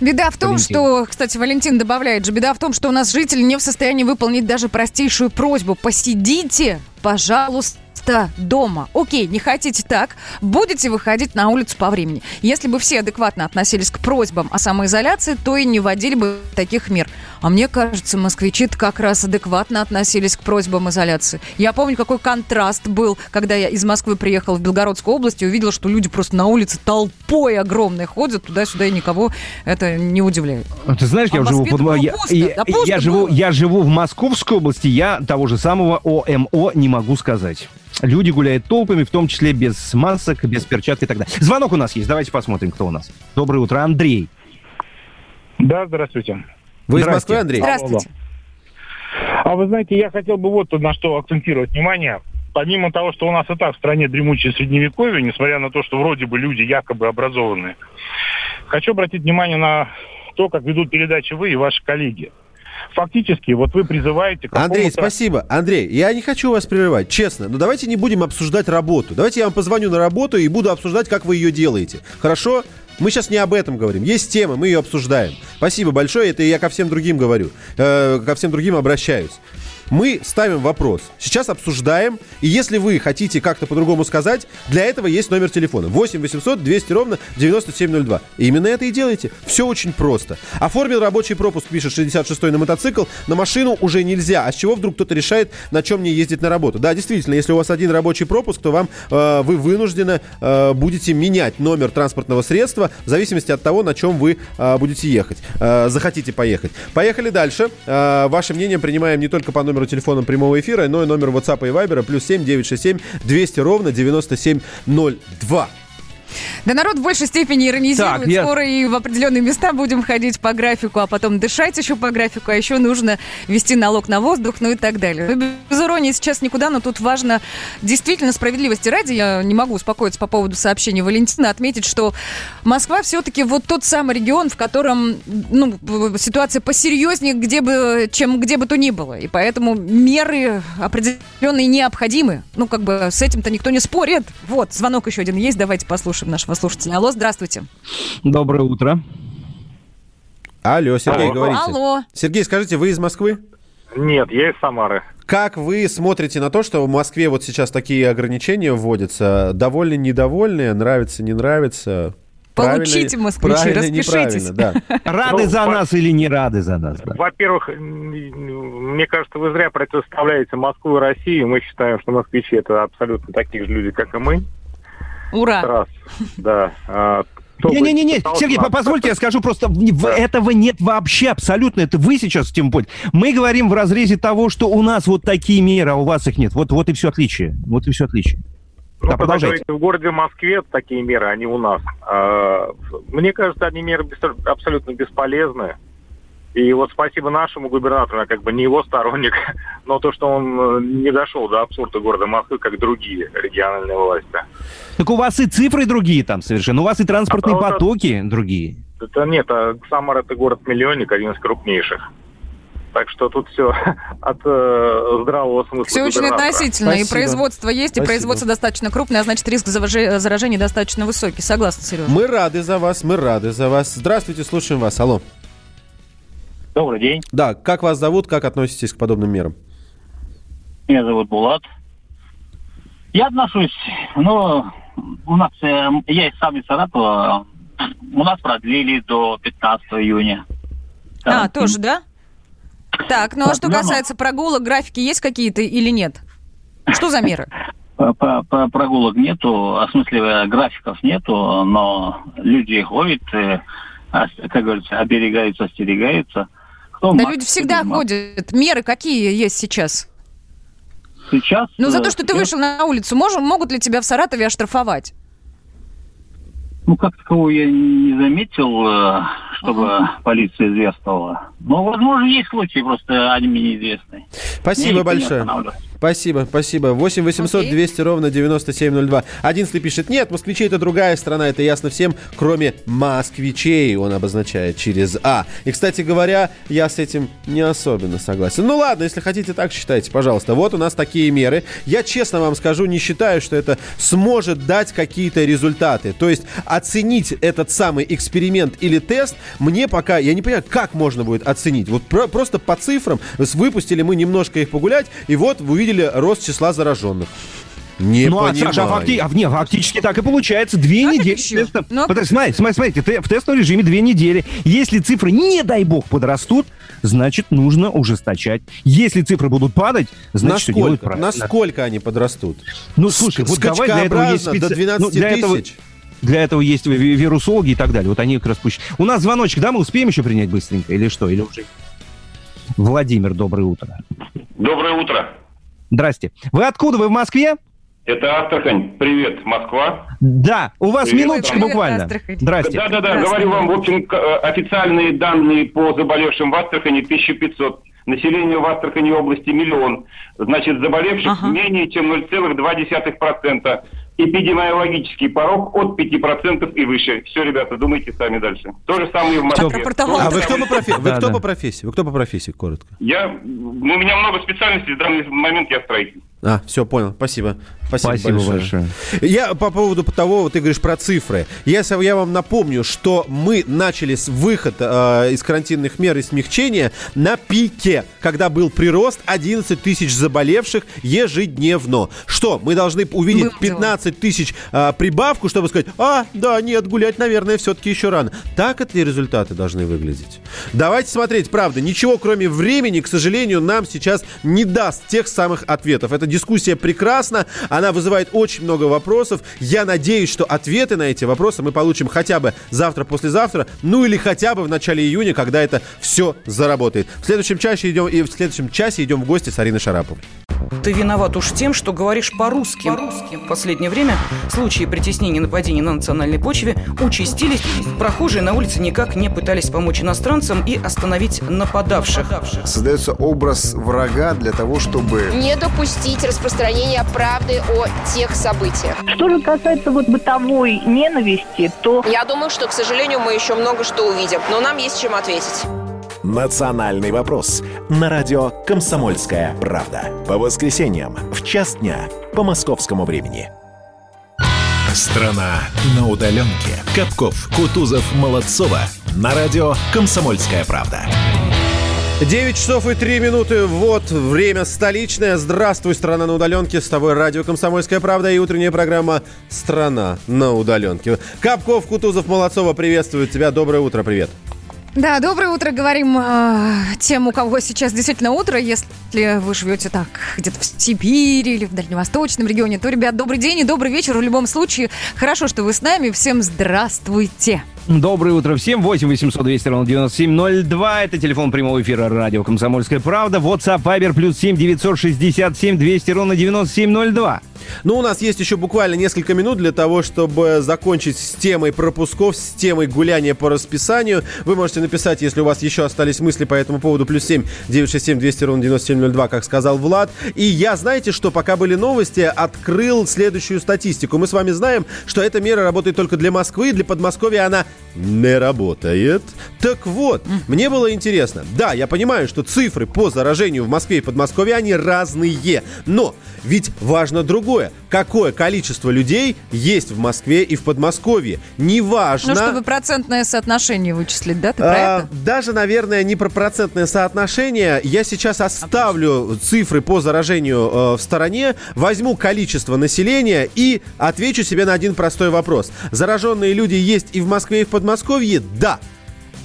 Беда в том, Валентин. что, кстати, Валентин добавляет же, беда в том, что у нас жители не в состоянии выполнить даже простейшую просьбу. Посидите, пожалуйста, дома. Окей, не хотите так, будете выходить на улицу по времени. Если бы все адекватно относились к просьбам о самоизоляции, то и не вводили бы таких мер. А мне кажется, москвичи как раз адекватно относились к просьбам изоляции. Я помню, какой контраст был, когда я из Москвы приехала в Белгородскую область и увидела, что люди просто на улице толпой огромной ходят туда-сюда, и никого это не удивляет. Ты знаешь, А я в живу под... я, пусто, я- да пусто я живу, я живу в Московской области, я того же самого ОМО не могу сказать. Люди гуляют толпами, в том числе без масок, без перчаток и так далее. Звонок у нас есть, давайте посмотрим, кто у нас. Доброе утро, Андрей. Да, здравствуйте. Вы из. Москвы, Андрей? Здравствуйте. А вы знаете, я хотел бы вот на что акцентировать внимание. Помимо того, что у нас и так в стране дремучее средневековье, несмотря на то, что вроде бы люди якобы образованные, хочу обратить внимание на то, как ведут передачи вы и ваши коллеги. Фактически, вот вы призываете... Андрей, спасибо. Андрей, я не хочу вас прерывать, честно. Но давайте не будем обсуждать работу. Давайте я вам позвоню на работу и буду обсуждать, как вы ее делаете. Хорошо? Мы сейчас не об этом говорим. Есть тема, мы ее обсуждаем. Спасибо большое, это я ко всем другим говорю. Э, ко всем другим обращаюсь. Мы ставим вопрос. Сейчас обсуждаем. И если вы хотите как-то по-другому сказать, для этого есть номер телефона. 8 800 200 ровно 9702. И именно это и делайте. Все очень просто. Оформил рабочий пропуск, пишет 66-й на мотоцикл. На машину уже нельзя. А с чего вдруг кто-то решает, на чем мне ездить на работу? Да, действительно, если у вас один рабочий пропуск, то вам э, вы вынуждены э, будете менять номер транспортного средства в зависимости от того, на чем вы э, будете ехать. Э, захотите поехать. Поехали дальше. Э, ваше мнение принимаем не только по номеру телефона прямого эфира, но и номер WhatsApp и Viber плюс 7 967 200 ровно 9702. Да народ в большей степени иронизирует. Так, я- Скоро и в определенные места будем ходить по графику, а потом дышать еще по графику, а еще нужно вести налог на воздух, ну и так далее. Ну, Без иронии сейчас никуда, но тут важно действительно справедливости ради, я не могу успокоиться по поводу сообщения Валентина, отметить, что Москва все-таки вот тот самый регион, в котором ну, ситуация посерьезнее, где бы, чем где бы то ни было. И поэтому меры определенные необходимы. Ну, как бы с этим-то никто не спорит. Вот, звонок еще один есть, давайте послушаем нашего слушателя. Алло, здравствуйте. Доброе утро. Алло, Сергей, Алло. говорите. Алло. Сергей, скажите, вы из Москвы? Нет, я из Самары. Как вы смотрите на то, что в Москве вот сейчас такие ограничения вводятся? Довольны, недовольны? Нравится, не нравится? Получите, москвичи, правильно, распишитесь. да. Рады Ну, за по- нас или не рады за нас? да? Во-первых, мне кажется, вы зря противоставляете Москву и Россию. Мы считаем, что москвичи это абсолютно такие же люди, как и мы. Ура. Раз, да. А, Не-не-не, Сергей, позвольте, я скажу просто, да. этого нет вообще абсолютно, это вы сейчас тем более. Мы говорим в разрезе того, что у нас вот такие меры, а у вас их нет. Вот, вот и все отличие. Вот и все отличие. Ну, да, продолжайте. в городе Москве такие меры, они у нас. А, мне кажется, они меры абсолютно бесполезны. И вот спасибо нашему губернатору, я как бы не его сторонник, но то, что он э, не дошел до абсурда города Москвы, как другие региональные власти. Так у вас и цифры другие там совершенно, у вас и транспортные а, потоки это, другие. Это нет, а Самар это город-миллионник, один из крупнейших. Так что тут все от э, здравого смысла. Все очень относительно. Спасибо. И производство есть, Спасибо. и производство достаточно крупное, а значит риск заражения достаточно высокий. Согласна, Сережа? Мы рады за вас, мы рады за вас. Здравствуйте, слушаем вас. Алло. Добрый день. Да, как вас зовут, как относитесь к подобным мерам? Меня зовут Булат. Я отношусь, ну, у нас, э, я сам из Саратова, у нас продлили до 15 июня. А, тоже, да? Так, ну а что касается прогулок, графики есть какие-то или нет? Что за меры? Прогулок нету, а в смысле э, графиков нету, но люди ходят, э, как говорится, оберегаются, остерегаются. Кто да люди всегда ходят. Меры какие есть сейчас? Сейчас? Ну, за то, что ты вышел на улицу, мож, могут ли тебя в Саратове оштрафовать? Ну, как такового я не заметил, э, чтобы uh-huh. полиция известовала. Но, возможно, есть случаи, просто они мне неизвестны. Спасибо большое. Спасибо, спасибо. 8 800 okay. 200 ровно 9702. Одиннадцатый пишет, нет, москвичи это другая страна, это ясно всем, кроме москвичей, он обозначает через А. И, кстати говоря, я с этим не особенно согласен. Ну ладно, если хотите так считайте, пожалуйста. Вот у нас такие меры. Я честно вам скажу, не считаю, что это сможет дать какие-то результаты. То есть оценить этот самый эксперимент или тест мне пока, я не понимаю, как можно будет оценить. Вот про, просто по цифрам, выпустили мы немножко их погулять, и вот вы увидели увидели рост числа зараженных. Не ну, понимаю. а, Саша, а, факти... а, не, фактически так и получается. Две а недели теста. Ну, Подожди, смотри, смотри, смотрите, в тестовом режиме две недели. Если цифры, не дай бог, подрастут, значит, нужно ужесточать. Если цифры будут падать, значит, насколько, делать правильно. Насколько они подрастут? Ну, слушай, вот давай для этого есть специ... до 12 ну, для тысяч. Этого... Для этого есть вирусологи и так далее. Вот они как раз пусть... У нас звоночек, да, мы успеем еще принять быстренько или что? Или уже? Владимир, доброе утро. Доброе утро. Здрасте. Вы откуда? Вы в Москве? Это Астрахань. Привет, Москва. Да, у вас Привет, минуточка Привет, буквально. Астрахань. Здрасте. Да-да-да, говорю вам, в общем, э, официальные данные по заболевшим в Астрахани 1500. Население в Астрахани области миллион. Значит, заболевших ага. менее чем 0,2% эпидемиологический порог от 5% и выше. Все, ребята, думайте сами дальше. То же самое и в Москве. А вы кто по профессии? Вы кто по профессии? Вы кто по профессии, коротко? Я, ну, у меня много специальностей, в данный момент я строитель. А, все, понял. Спасибо. Спасибо, Спасибо большое. большое. Я по поводу того, вот ты говоришь про цифры. Я, я вам напомню, что мы начали с выход э, из карантинных мер и смягчения на пике, когда был прирост 11 тысяч заболевших ежедневно. Что, мы должны увидеть 15 тысяч э, прибавку, чтобы сказать, а, да, нет, гулять, наверное, все-таки еще рано. Так эти результаты должны выглядеть. Давайте смотреть, правда, ничего кроме времени, к сожалению, нам сейчас не даст тех самых ответов. Эта дискуссия прекрасна, она вызывает очень много вопросов. Я надеюсь, что ответы на эти вопросы мы получим хотя бы завтра-послезавтра, ну или хотя бы в начале июня, когда это все заработает. В следующем часе идем, и в следующем часе идем в гости с Ариной Шараповой. Ты виноват уж тем, что говоришь по-русски. По-русски. В последнее время случаи притеснения и нападений на национальной почве участились. Прохожие на улице никак не пытались помочь иностранцам и остановить нападавших. Создается образ врага для того, чтобы... Не допустить распространения правды о тех событиях. Что же касается вот бытовой ненависти, то... Я думаю, что, к сожалению, мы еще много что увидим, но нам есть чем ответить. «Национальный вопрос» на радио «Комсомольская правда». По воскресеньям в час дня по московскому времени. Страна на удаленке. Капков, Кутузов, Молодцова. На радио «Комсомольская правда». 9 часов и 3 минуты. Вот время столичное. Здравствуй, страна на удаленке. С тобой радио «Комсомольская правда» и утренняя программа «Страна на удаленке». Капков, Кутузов, Молодцова приветствуют тебя. Доброе утро, привет. Да, доброе утро, говорим э, тем, у кого сейчас действительно утро. Если вы живете так где-то в Сибири или в Дальневосточном регионе, то, ребят, добрый день и добрый вечер. В любом случае, хорошо, что вы с нами. Всем здравствуйте. Доброе утро всем. 8 800 200 ровно 9702. Это телефон прямого эфира радио «Комсомольская правда». WhatsApp Viber плюс 7 967 200 ровно 9702. Ну, у нас есть еще буквально несколько минут для того, чтобы закончить с темой пропусков, с темой гуляния по расписанию. Вы можете написать, если у вас еще остались мысли по этому поводу, плюс 7 967 200 ровно 9702, как сказал Влад. И я, знаете что, пока были новости, открыл следующую статистику. Мы с вами знаем, что эта мера работает только для Москвы, для Подмосковья она не работает. Так вот, мне было интересно. Да, я понимаю, что цифры по заражению в Москве и Подмосковье, они разные. Но ведь важно другое. Какое количество людей есть в Москве и в Подмосковье? Неважно... Ну, чтобы процентное соотношение вычислить, да? Ты про а, это? Даже, наверное, не про процентное соотношение. Я сейчас оставлю цифры по заражению э, в стороне, возьму количество населения и отвечу себе на один простой вопрос. Зараженные люди есть и в Москве, и в Подмосковье? Да.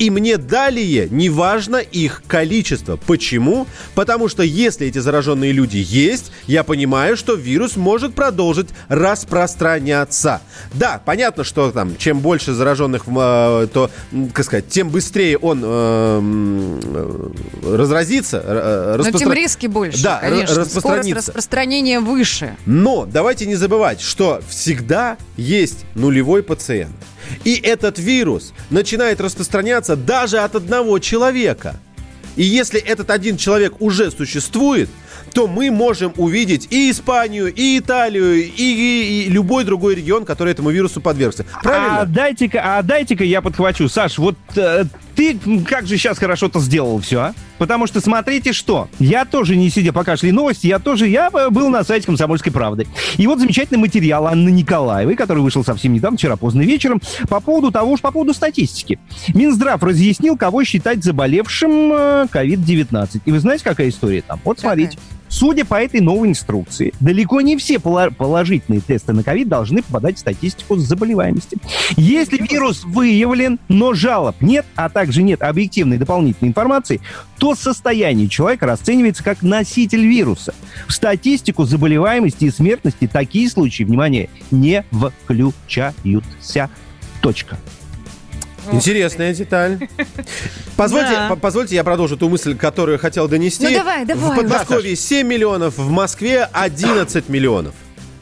И мне далее не важно их количество. Почему? Потому что если эти зараженные люди есть, я понимаю, что вирус может продолжить распространяться. Да, понятно, что там, чем больше зараженных, э, то, как сказать, тем быстрее он э, разразится. Э. Но тем риски больше, да, конечно. Скорость распространения выше. Но давайте не забывать, что всегда есть нулевой пациент. И этот вирус начинает распространяться даже от одного человека. И если этот один человек уже существует, то мы можем увидеть и Испанию, и Италию, и, и, и любой другой регион, который этому вирусу подвергся. Правильно? А дайте-ка, а дайте-ка я подхвачу. Саш, вот э, ты как же сейчас хорошо-то сделал все, а? Потому что смотрите что, я тоже не сидя пока шли новости, я тоже, я был на сайте «Комсомольской правды». И вот замечательный материал Анны Николаевой, который вышел совсем недавно, вчера поздно вечером, по поводу того, что по поводу статистики. Минздрав разъяснил, кого считать заболевшим COVID-19. Э, И вы знаете, какая история там? Вот смотрите. Судя по этой новой инструкции, далеко не все положительные тесты на ковид должны попадать в статистику заболеваемости. Если вирус выявлен, но жалоб нет, а также нет объективной дополнительной информации, то состояние человека расценивается как носитель вируса. В статистику заболеваемости и смертности такие случаи, внимание, не включаются. Точка. Интересная деталь. Позвольте, да. позвольте, я продолжу ту мысль, которую хотел донести. Ну давай, давай. В Подмосковье 7 миллионов, в Москве 11 миллионов.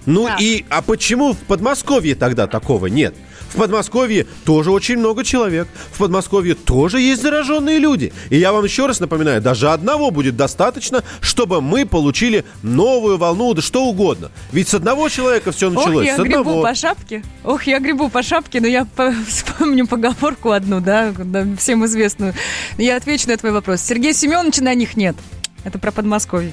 Ну да. и, а почему в Подмосковье тогда такого нет? В Подмосковье тоже очень много человек. В Подмосковье тоже есть зараженные люди. И я вам еще раз напоминаю, даже одного будет достаточно, чтобы мы получили новую волну, да что угодно. Ведь с одного человека все началось. Ох, я с грибу одного. по шапке. Ох, я грибу по шапке, но я по вспомню поговорку одну, да, всем известную. Я отвечу на твой вопрос. Сергея Семеновича на них нет. Это про Подмосковье.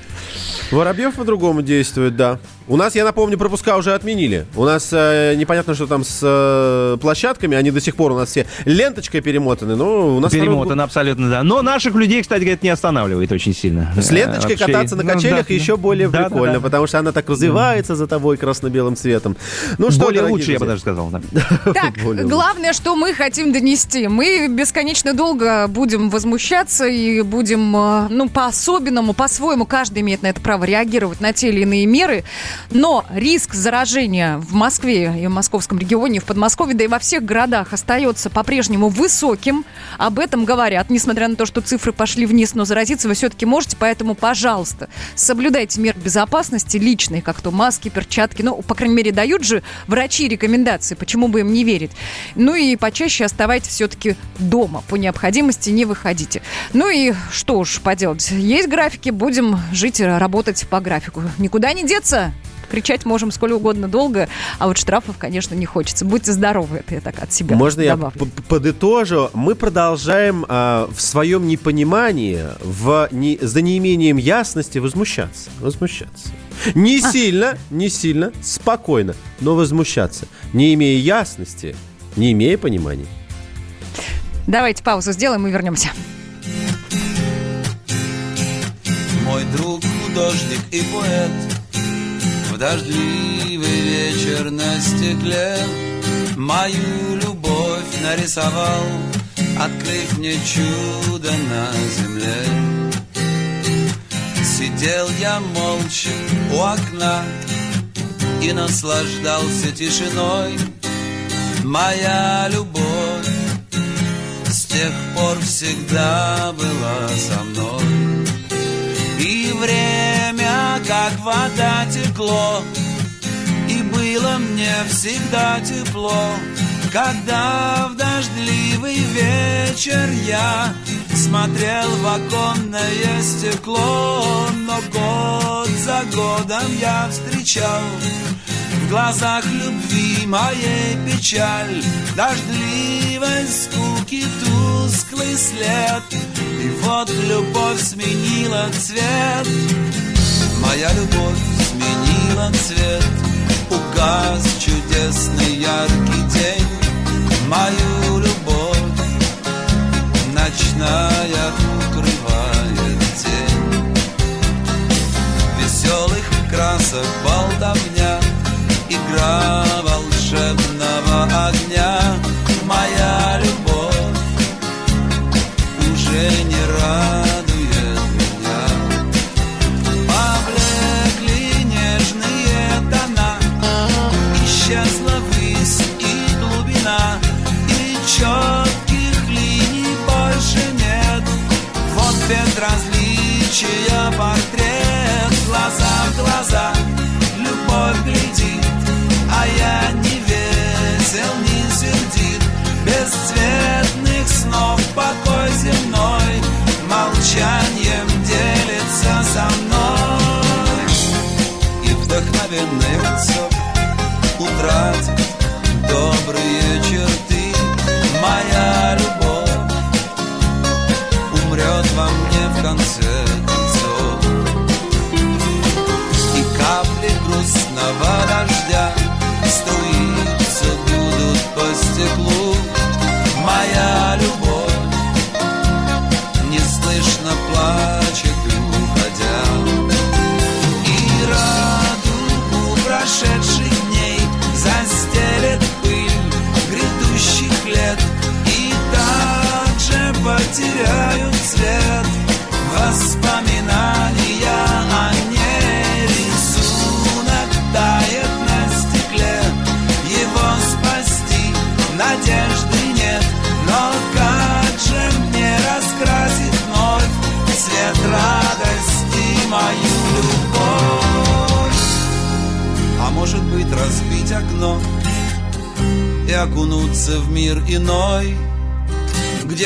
Воробьев по-другому действует, да. У нас, я напомню, пропуска уже отменили. У нас э, непонятно, что там с э, площадками. Они до сих пор у нас все ленточкой перемотаны. Но у нас перемотаны народ... абсолютно, да. Но наших людей, кстати, говорят, не останавливает очень сильно. С ленточкой Вообще... кататься на качелях ну, да, еще более да, прикольно, да, да. потому что она так развивается да. за тобой красно-белым цветом. Ну что, более лучше, я бы даже сказал. Да. Так, главное, что мы хотим донести. Мы бесконечно долго будем возмущаться и будем, э, ну, по-особенному, по-своему, каждый имеет на это право реагировать на те или иные меры. Но риск заражения в Москве и в московском регионе, в Подмосковье, да и во всех городах остается по-прежнему высоким. Об этом говорят, несмотря на то, что цифры пошли вниз, но заразиться вы все-таки можете, поэтому, пожалуйста, соблюдайте меры безопасности личные, как то маски, перчатки. Ну, по крайней мере, дают же врачи рекомендации, почему бы им не верить. Ну и почаще оставайтесь все-таки дома. По необходимости не выходите. Ну и что уж поделать. Есть графики, будем жить, работать по графику. Никуда не деться. Кричать можем сколь угодно долго, а вот штрафов, конечно, не хочется. Будьте здоровы, это я так от себя Можно добавлю. я подытожу? Мы продолжаем э, в своем непонимании, в не, за неимением ясности возмущаться. Возмущаться. Не а. сильно, не сильно, спокойно, но возмущаться. Не имея ясности, не имея понимания. Давайте паузу сделаем и вернемся. Мой друг художник и поэт в дождливый вечер на стекле. Мою любовь нарисовал Открыв мне чудо на земле. Сидел я молча у окна И наслаждался тишиной. Моя любовь С тех пор всегда была со мной. И время, как вода, текло И было мне всегда тепло. Когда в дождливый вечер я Смотрел в оконное стекло Но год за годом я встречал В глазах любви моей печаль Дождливой скуки тусклый след. И вот любовь сменила цвет Моя любовь сменила цвет Угас чудесный яркий день. Мою любовь ночная укрывает тень. Веселых красок болтовня Игра волшебного огня безразличия портрет Глаза в глаза любовь глядит А я не весел, не сердит. Бесцветных снов покой земной Молчанием делится со мной. И вдохновенный утек утратит добрые по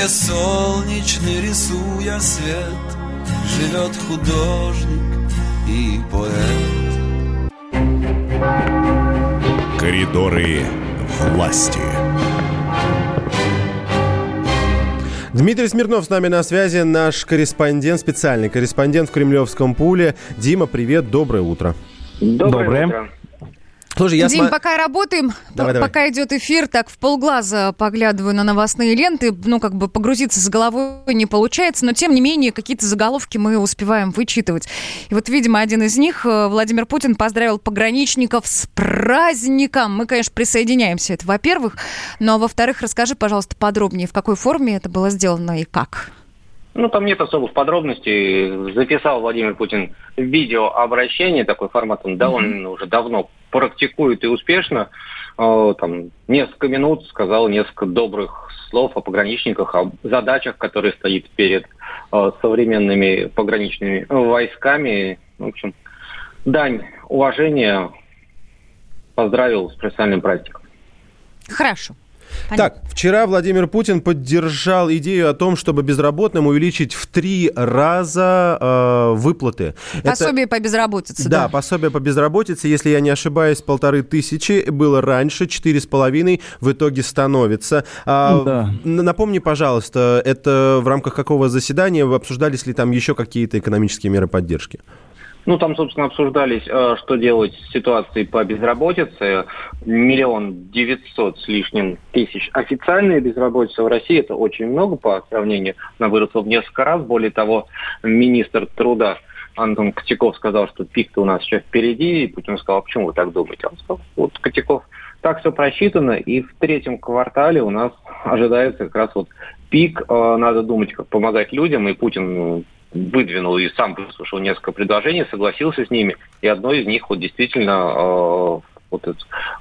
солнечный рисуя свет Живет художник и поэт Коридоры власти. Дмитрий Смирнов с нами на связи, наш корреспондент, специальный корреспондент в Кремлевском пуле. Дима, привет, доброе утро. Доброе, Доброе. утро. Слушай, я Дим, сма- пока работаем, Давай, давай. пока идет эфир, так в полглаза поглядываю на новостные ленты, ну, как бы погрузиться с головой не получается, но, тем не менее, какие-то заголовки мы успеваем вычитывать. И вот, видимо, один из них, э, Владимир Путин поздравил пограничников с праздником. Мы, конечно, присоединяемся, это во-первых, но, во-вторых, расскажи, пожалуйста, подробнее, в какой форме это было сделано и как. Ну, там нет особых подробностей. Записал Владимир Путин видеообращение, такой формат он довольно уже давно практикует и успешно. Э, Там несколько минут сказал несколько добрых слов о пограничниках, о задачах, которые стоит перед э, современными пограничными войсками. В общем, дань уважения поздравил с профессиональным праздником. Хорошо. Так, вчера Владимир Путин поддержал идею о том, чтобы безработным увеличить в три раза э, выплаты. Это- Пособие по безработице, Да, да. пособие по безработице, если я не ошибаюсь, полторы тысячи было раньше, четыре с половиной в итоге становится. А, Ну да. Напомни, пожалуйста, это в рамках какого заседания вы обсуждались ли там еще какие-то экономические меры поддержки? Ну, там, собственно, обсуждались, э, что делать с ситуацией по безработице. Миллион девятьсот с лишним тысяч официальной безработицы в России. Это очень много по сравнению. Она выросла в несколько раз. Более того, министр труда Антон Котяков сказал, что пик-то у нас еще впереди. И Путин сказал, а почему вы так думаете? Он сказал, вот Котяков, так все просчитано. И в третьем квартале у нас ожидается как раз вот пик, э, надо думать, как помогать людям, и Путин ну, выдвинул и сам выслушал несколько предложений, согласился с ними, и одно из них вот действительно э, вот это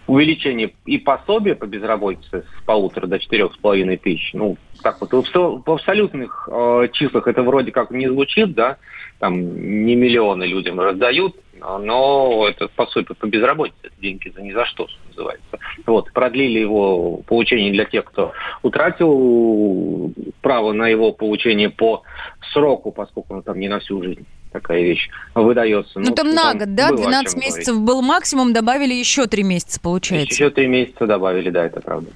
увеличение и пособия по безработице с полутора до четырех с половиной тысяч. Ну, так вот, в, абсолютных э, числах это вроде как не звучит, да, там не миллионы людям раздают, но это пособие по безработице, деньги за ни за что, что называется. Вот, продлили его получение для тех, кто утратил право на его получение по сроку, поскольку он там не на всю жизнь такая вещь выдается. Ну, ну там на год, да? 12 месяцев говорить. был максимум, добавили еще 3 месяца, получается. Еще 3 месяца добавили, да, это правда.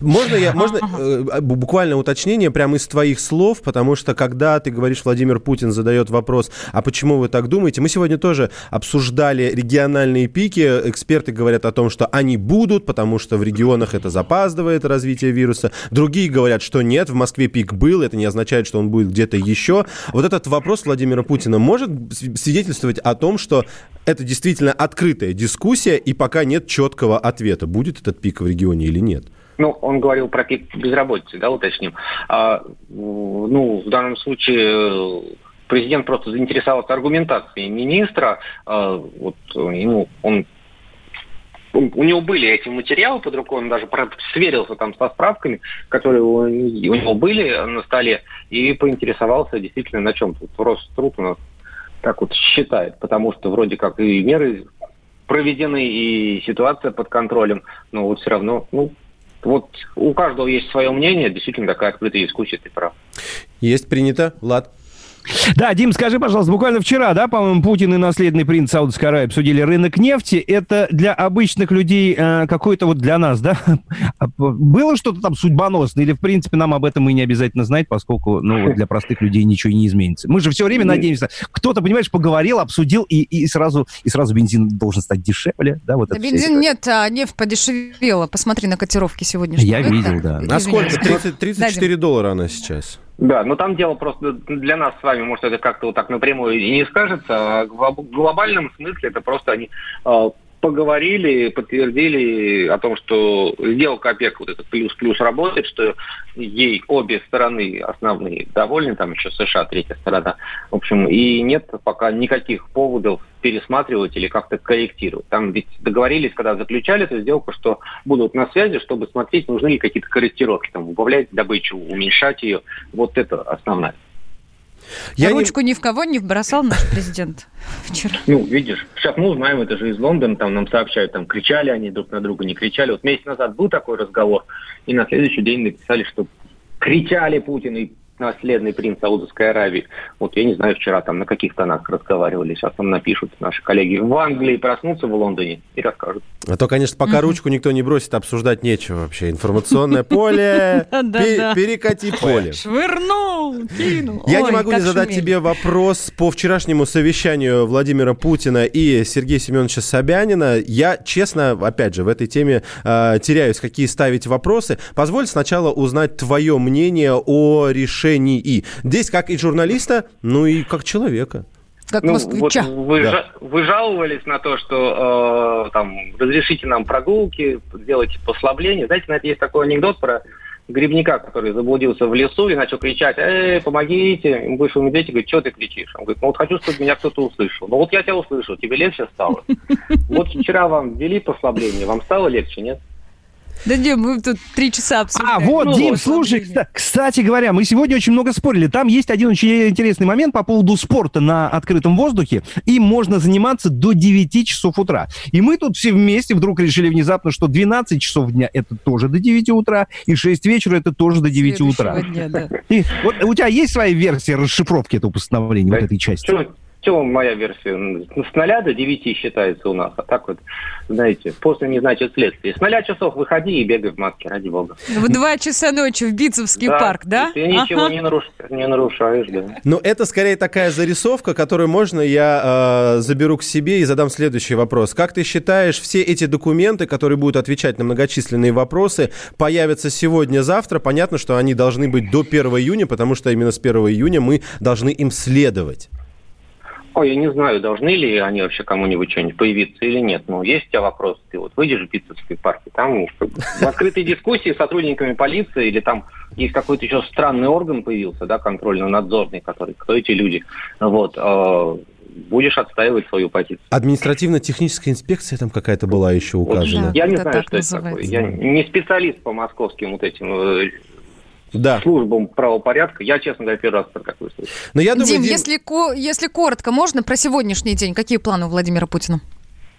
Можно я, можно э, буквально уточнение прямо из твоих слов, потому что когда ты говоришь, Владимир Путин задает вопрос, а почему вы так думаете? Мы сегодня тоже обсуждали региональные пики. Эксперты говорят о том, что они будут, потому что в регионах это запаздывает развитие вируса. Другие говорят, что нет, в Москве пик был, это не означает, что он будет где-то еще. Вот этот вопрос Владимира Путина может свидетельствовать о том, что это действительно открытая дискуссия, и пока нет четкого ответа, будет этот пик в регионе или нет. Ну, он говорил про пик безработицы, да, уточним. А, ну, в данном случае президент просто заинтересовался аргументацией министра. А, вот ему он у него были эти материалы под рукой, он даже сверился там со справками, которые у, него были на столе, и поинтересовался действительно, на чем тут рост труд у нас так вот считает, потому что вроде как и меры проведены, и ситуация под контролем, но вот все равно, ну, вот у каждого есть свое мнение, действительно такая открытая дискуссия, ты прав. Есть принято, Влад. Да, Дим, скажи, пожалуйста, буквально вчера, да, по-моему, Путин и наследный принц Саудовской Аравии обсудили рынок нефти. Это для обычных людей э, какой-то вот для нас, да? Было что-то там судьбоносное? Или, в принципе, нам об этом и не обязательно знать, поскольку, ну, вот для простых людей ничего не изменится? Мы же все время надеемся. Кто-то, понимаешь, поговорил, обсудил, и, и, сразу, и сразу бензин должен стать дешевле, да? Вот да бензин нет, а нефть подешевела. Посмотри на котировки сегодняшние. Я видел, да. На сколько? 30, 34 доллара она сейчас. Да, но там дело просто для нас с вами, может, это как-то вот так напрямую и не скажется, а в глобальном смысле это просто они а, поговорили, подтвердили о том, что сделка ОПЕК, вот этот плюс-плюс работает, что ей обе стороны основные довольны, там еще США третья сторона. В общем, и нет пока никаких поводов пересматривать или как-то корректировать. Там ведь договорились, когда заключали эту сделку, что будут на связи, чтобы смотреть, нужны ли какие-то корректировки, там, убавлять добычу, уменьшать ее. Вот это основная. Я Ручку не... ни в кого не бросал наш президент вчера. Ну, видишь, сейчас мы узнаем, это же из Лондона, там нам сообщают, там кричали они друг на друга, не кричали. Вот месяц назад был такой разговор, и на следующий день написали, что кричали Путин и наследный принц Саудовской Аравии. Вот я не знаю, вчера там на каких тонах разговаривали, сейчас там напишут наши коллеги в Англии, проснутся в Лондоне и расскажут. А то, конечно, пока ручку никто не бросит, обсуждать нечего вообще. Информационное поле, перекати поле. Швырнул, кинул. Я не могу не задать тебе вопрос по вчерашнему совещанию Владимира Путина и Сергея Семеновича Собянина. Я, честно, опять же, в этой теме э, теряюсь, какие ставить вопросы. Позволь сначала узнать твое мнение о решении решений. Здесь как и журналиста, ну и как человека. Как ну, москвича. Вот вы, да. жа- вы жаловались на то, что э, там разрешите нам прогулки, сделайте послабление. Знаете, на это есть такой анекдот про грибника, который заблудился в лесу и начал кричать, эй, помогите. Ему вышел медведь и говорит, что ты кричишь? Он говорит, ну вот хочу, чтобы меня кто-то услышал. Ну вот я тебя услышал, тебе легче стало? Вот вчера вам ввели послабление, вам стало легче, нет? Да не, мы тут три часа обсуждаем. А, вот, ну, Дим, слушай, кстати, кстати говоря, мы сегодня очень много спорили. Там есть один очень интересный момент по поводу спорта на открытом воздухе. Им можно заниматься до 9 часов утра. И мы тут все вместе вдруг решили внезапно, что 12 часов дня это тоже до 9 утра, и 6 вечера это тоже до 9 утра. Дня, да. И, вот у тебя есть своя версия расшифровки этого постановления, да, вот этой части? Все моя версия. С ноля до девяти считается у нас. А так вот, знаете, после не значит следствие. С ноля часов выходи и бегай в маске, ради бога. В два часа ночи в Битцевский да, парк, да? Ты ничего не, наруш... не нарушаешь, да. Но это скорее такая зарисовка, которую можно я э, заберу к себе и задам следующий вопрос. Как ты считаешь, все эти документы, которые будут отвечать на многочисленные вопросы, появятся сегодня-завтра? Понятно, что они должны быть до 1 июня, потому что именно с 1 июня мы должны им следовать. Ой, я не знаю, должны ли они вообще кому-нибудь что-нибудь появиться или нет. Но есть у тебя вопрос, ты вот выйдешь в Битцевской парке, там в открытой дискуссии с сотрудниками полиции или там есть какой-то еще странный орган появился, да, контрольно-надзорный, который, кто эти люди, вот, э, будешь отстаивать свою позицию. Административно-техническая инспекция там какая-то была еще указана. я не знаю, что это такое. Я не специалист по московским вот этим э, да. службам правопорядка. Я, честно говоря, первый раз про такое слышу. Но я думаю, Дим, Дим... Если, если коротко, можно про сегодняшний день? Какие планы у Владимира Путина?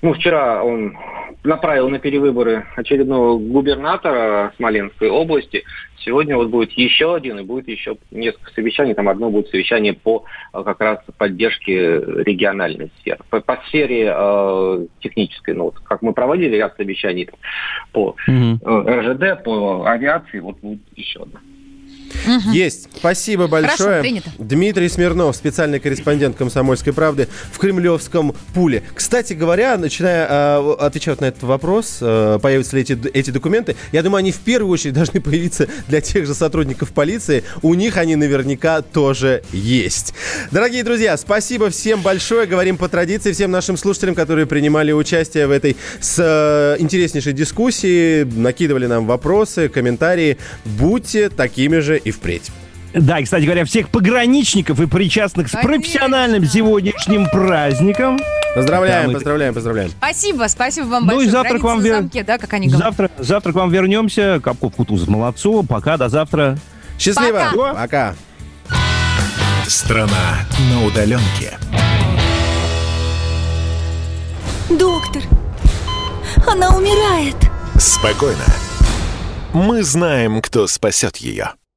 Ну, вчера он направил на перевыборы очередного губернатора Смоленской области. Сегодня вот будет еще один, и будет еще несколько совещаний. Там одно будет совещание по э, как раз поддержке региональной сферы. По, по сфере э, технической, ну вот как мы проводили ряд совещаний по mm РЖД, по авиации, вот будет еще одно. Угу. Есть. Спасибо большое. Хорошо, Дмитрий Смирнов, специальный корреспондент «Комсомольской правды» в Кремлевском пуле. Кстати говоря, начиная э, отвечать на этот вопрос, э, появятся ли эти, эти документы, я думаю, они в первую очередь должны появиться для тех же сотрудников полиции. У них они наверняка тоже есть. Дорогие друзья, спасибо всем большое. Говорим по традиции всем нашим слушателям, которые принимали участие в этой с, э, интереснейшей дискуссии, накидывали нам вопросы, комментарии. Будьте такими же и впредь. Да, и, кстати говоря, всех пограничников и причастных с профессиональным сегодняшним праздником. Поздравляем, да, мы... поздравляем, поздравляем. Спасибо, спасибо вам большое. Ну и завтра к вам вер... замке, да, как они говорят. Завтра, завтра к вам вернемся. Капков, Кутузов, Молодцов. Пока, до завтра. Счастливо. Пока. Пока. Страна на удаленке. Доктор, она умирает. Спокойно. Мы знаем, кто спасет ее.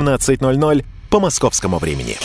17.00 по московскому времени.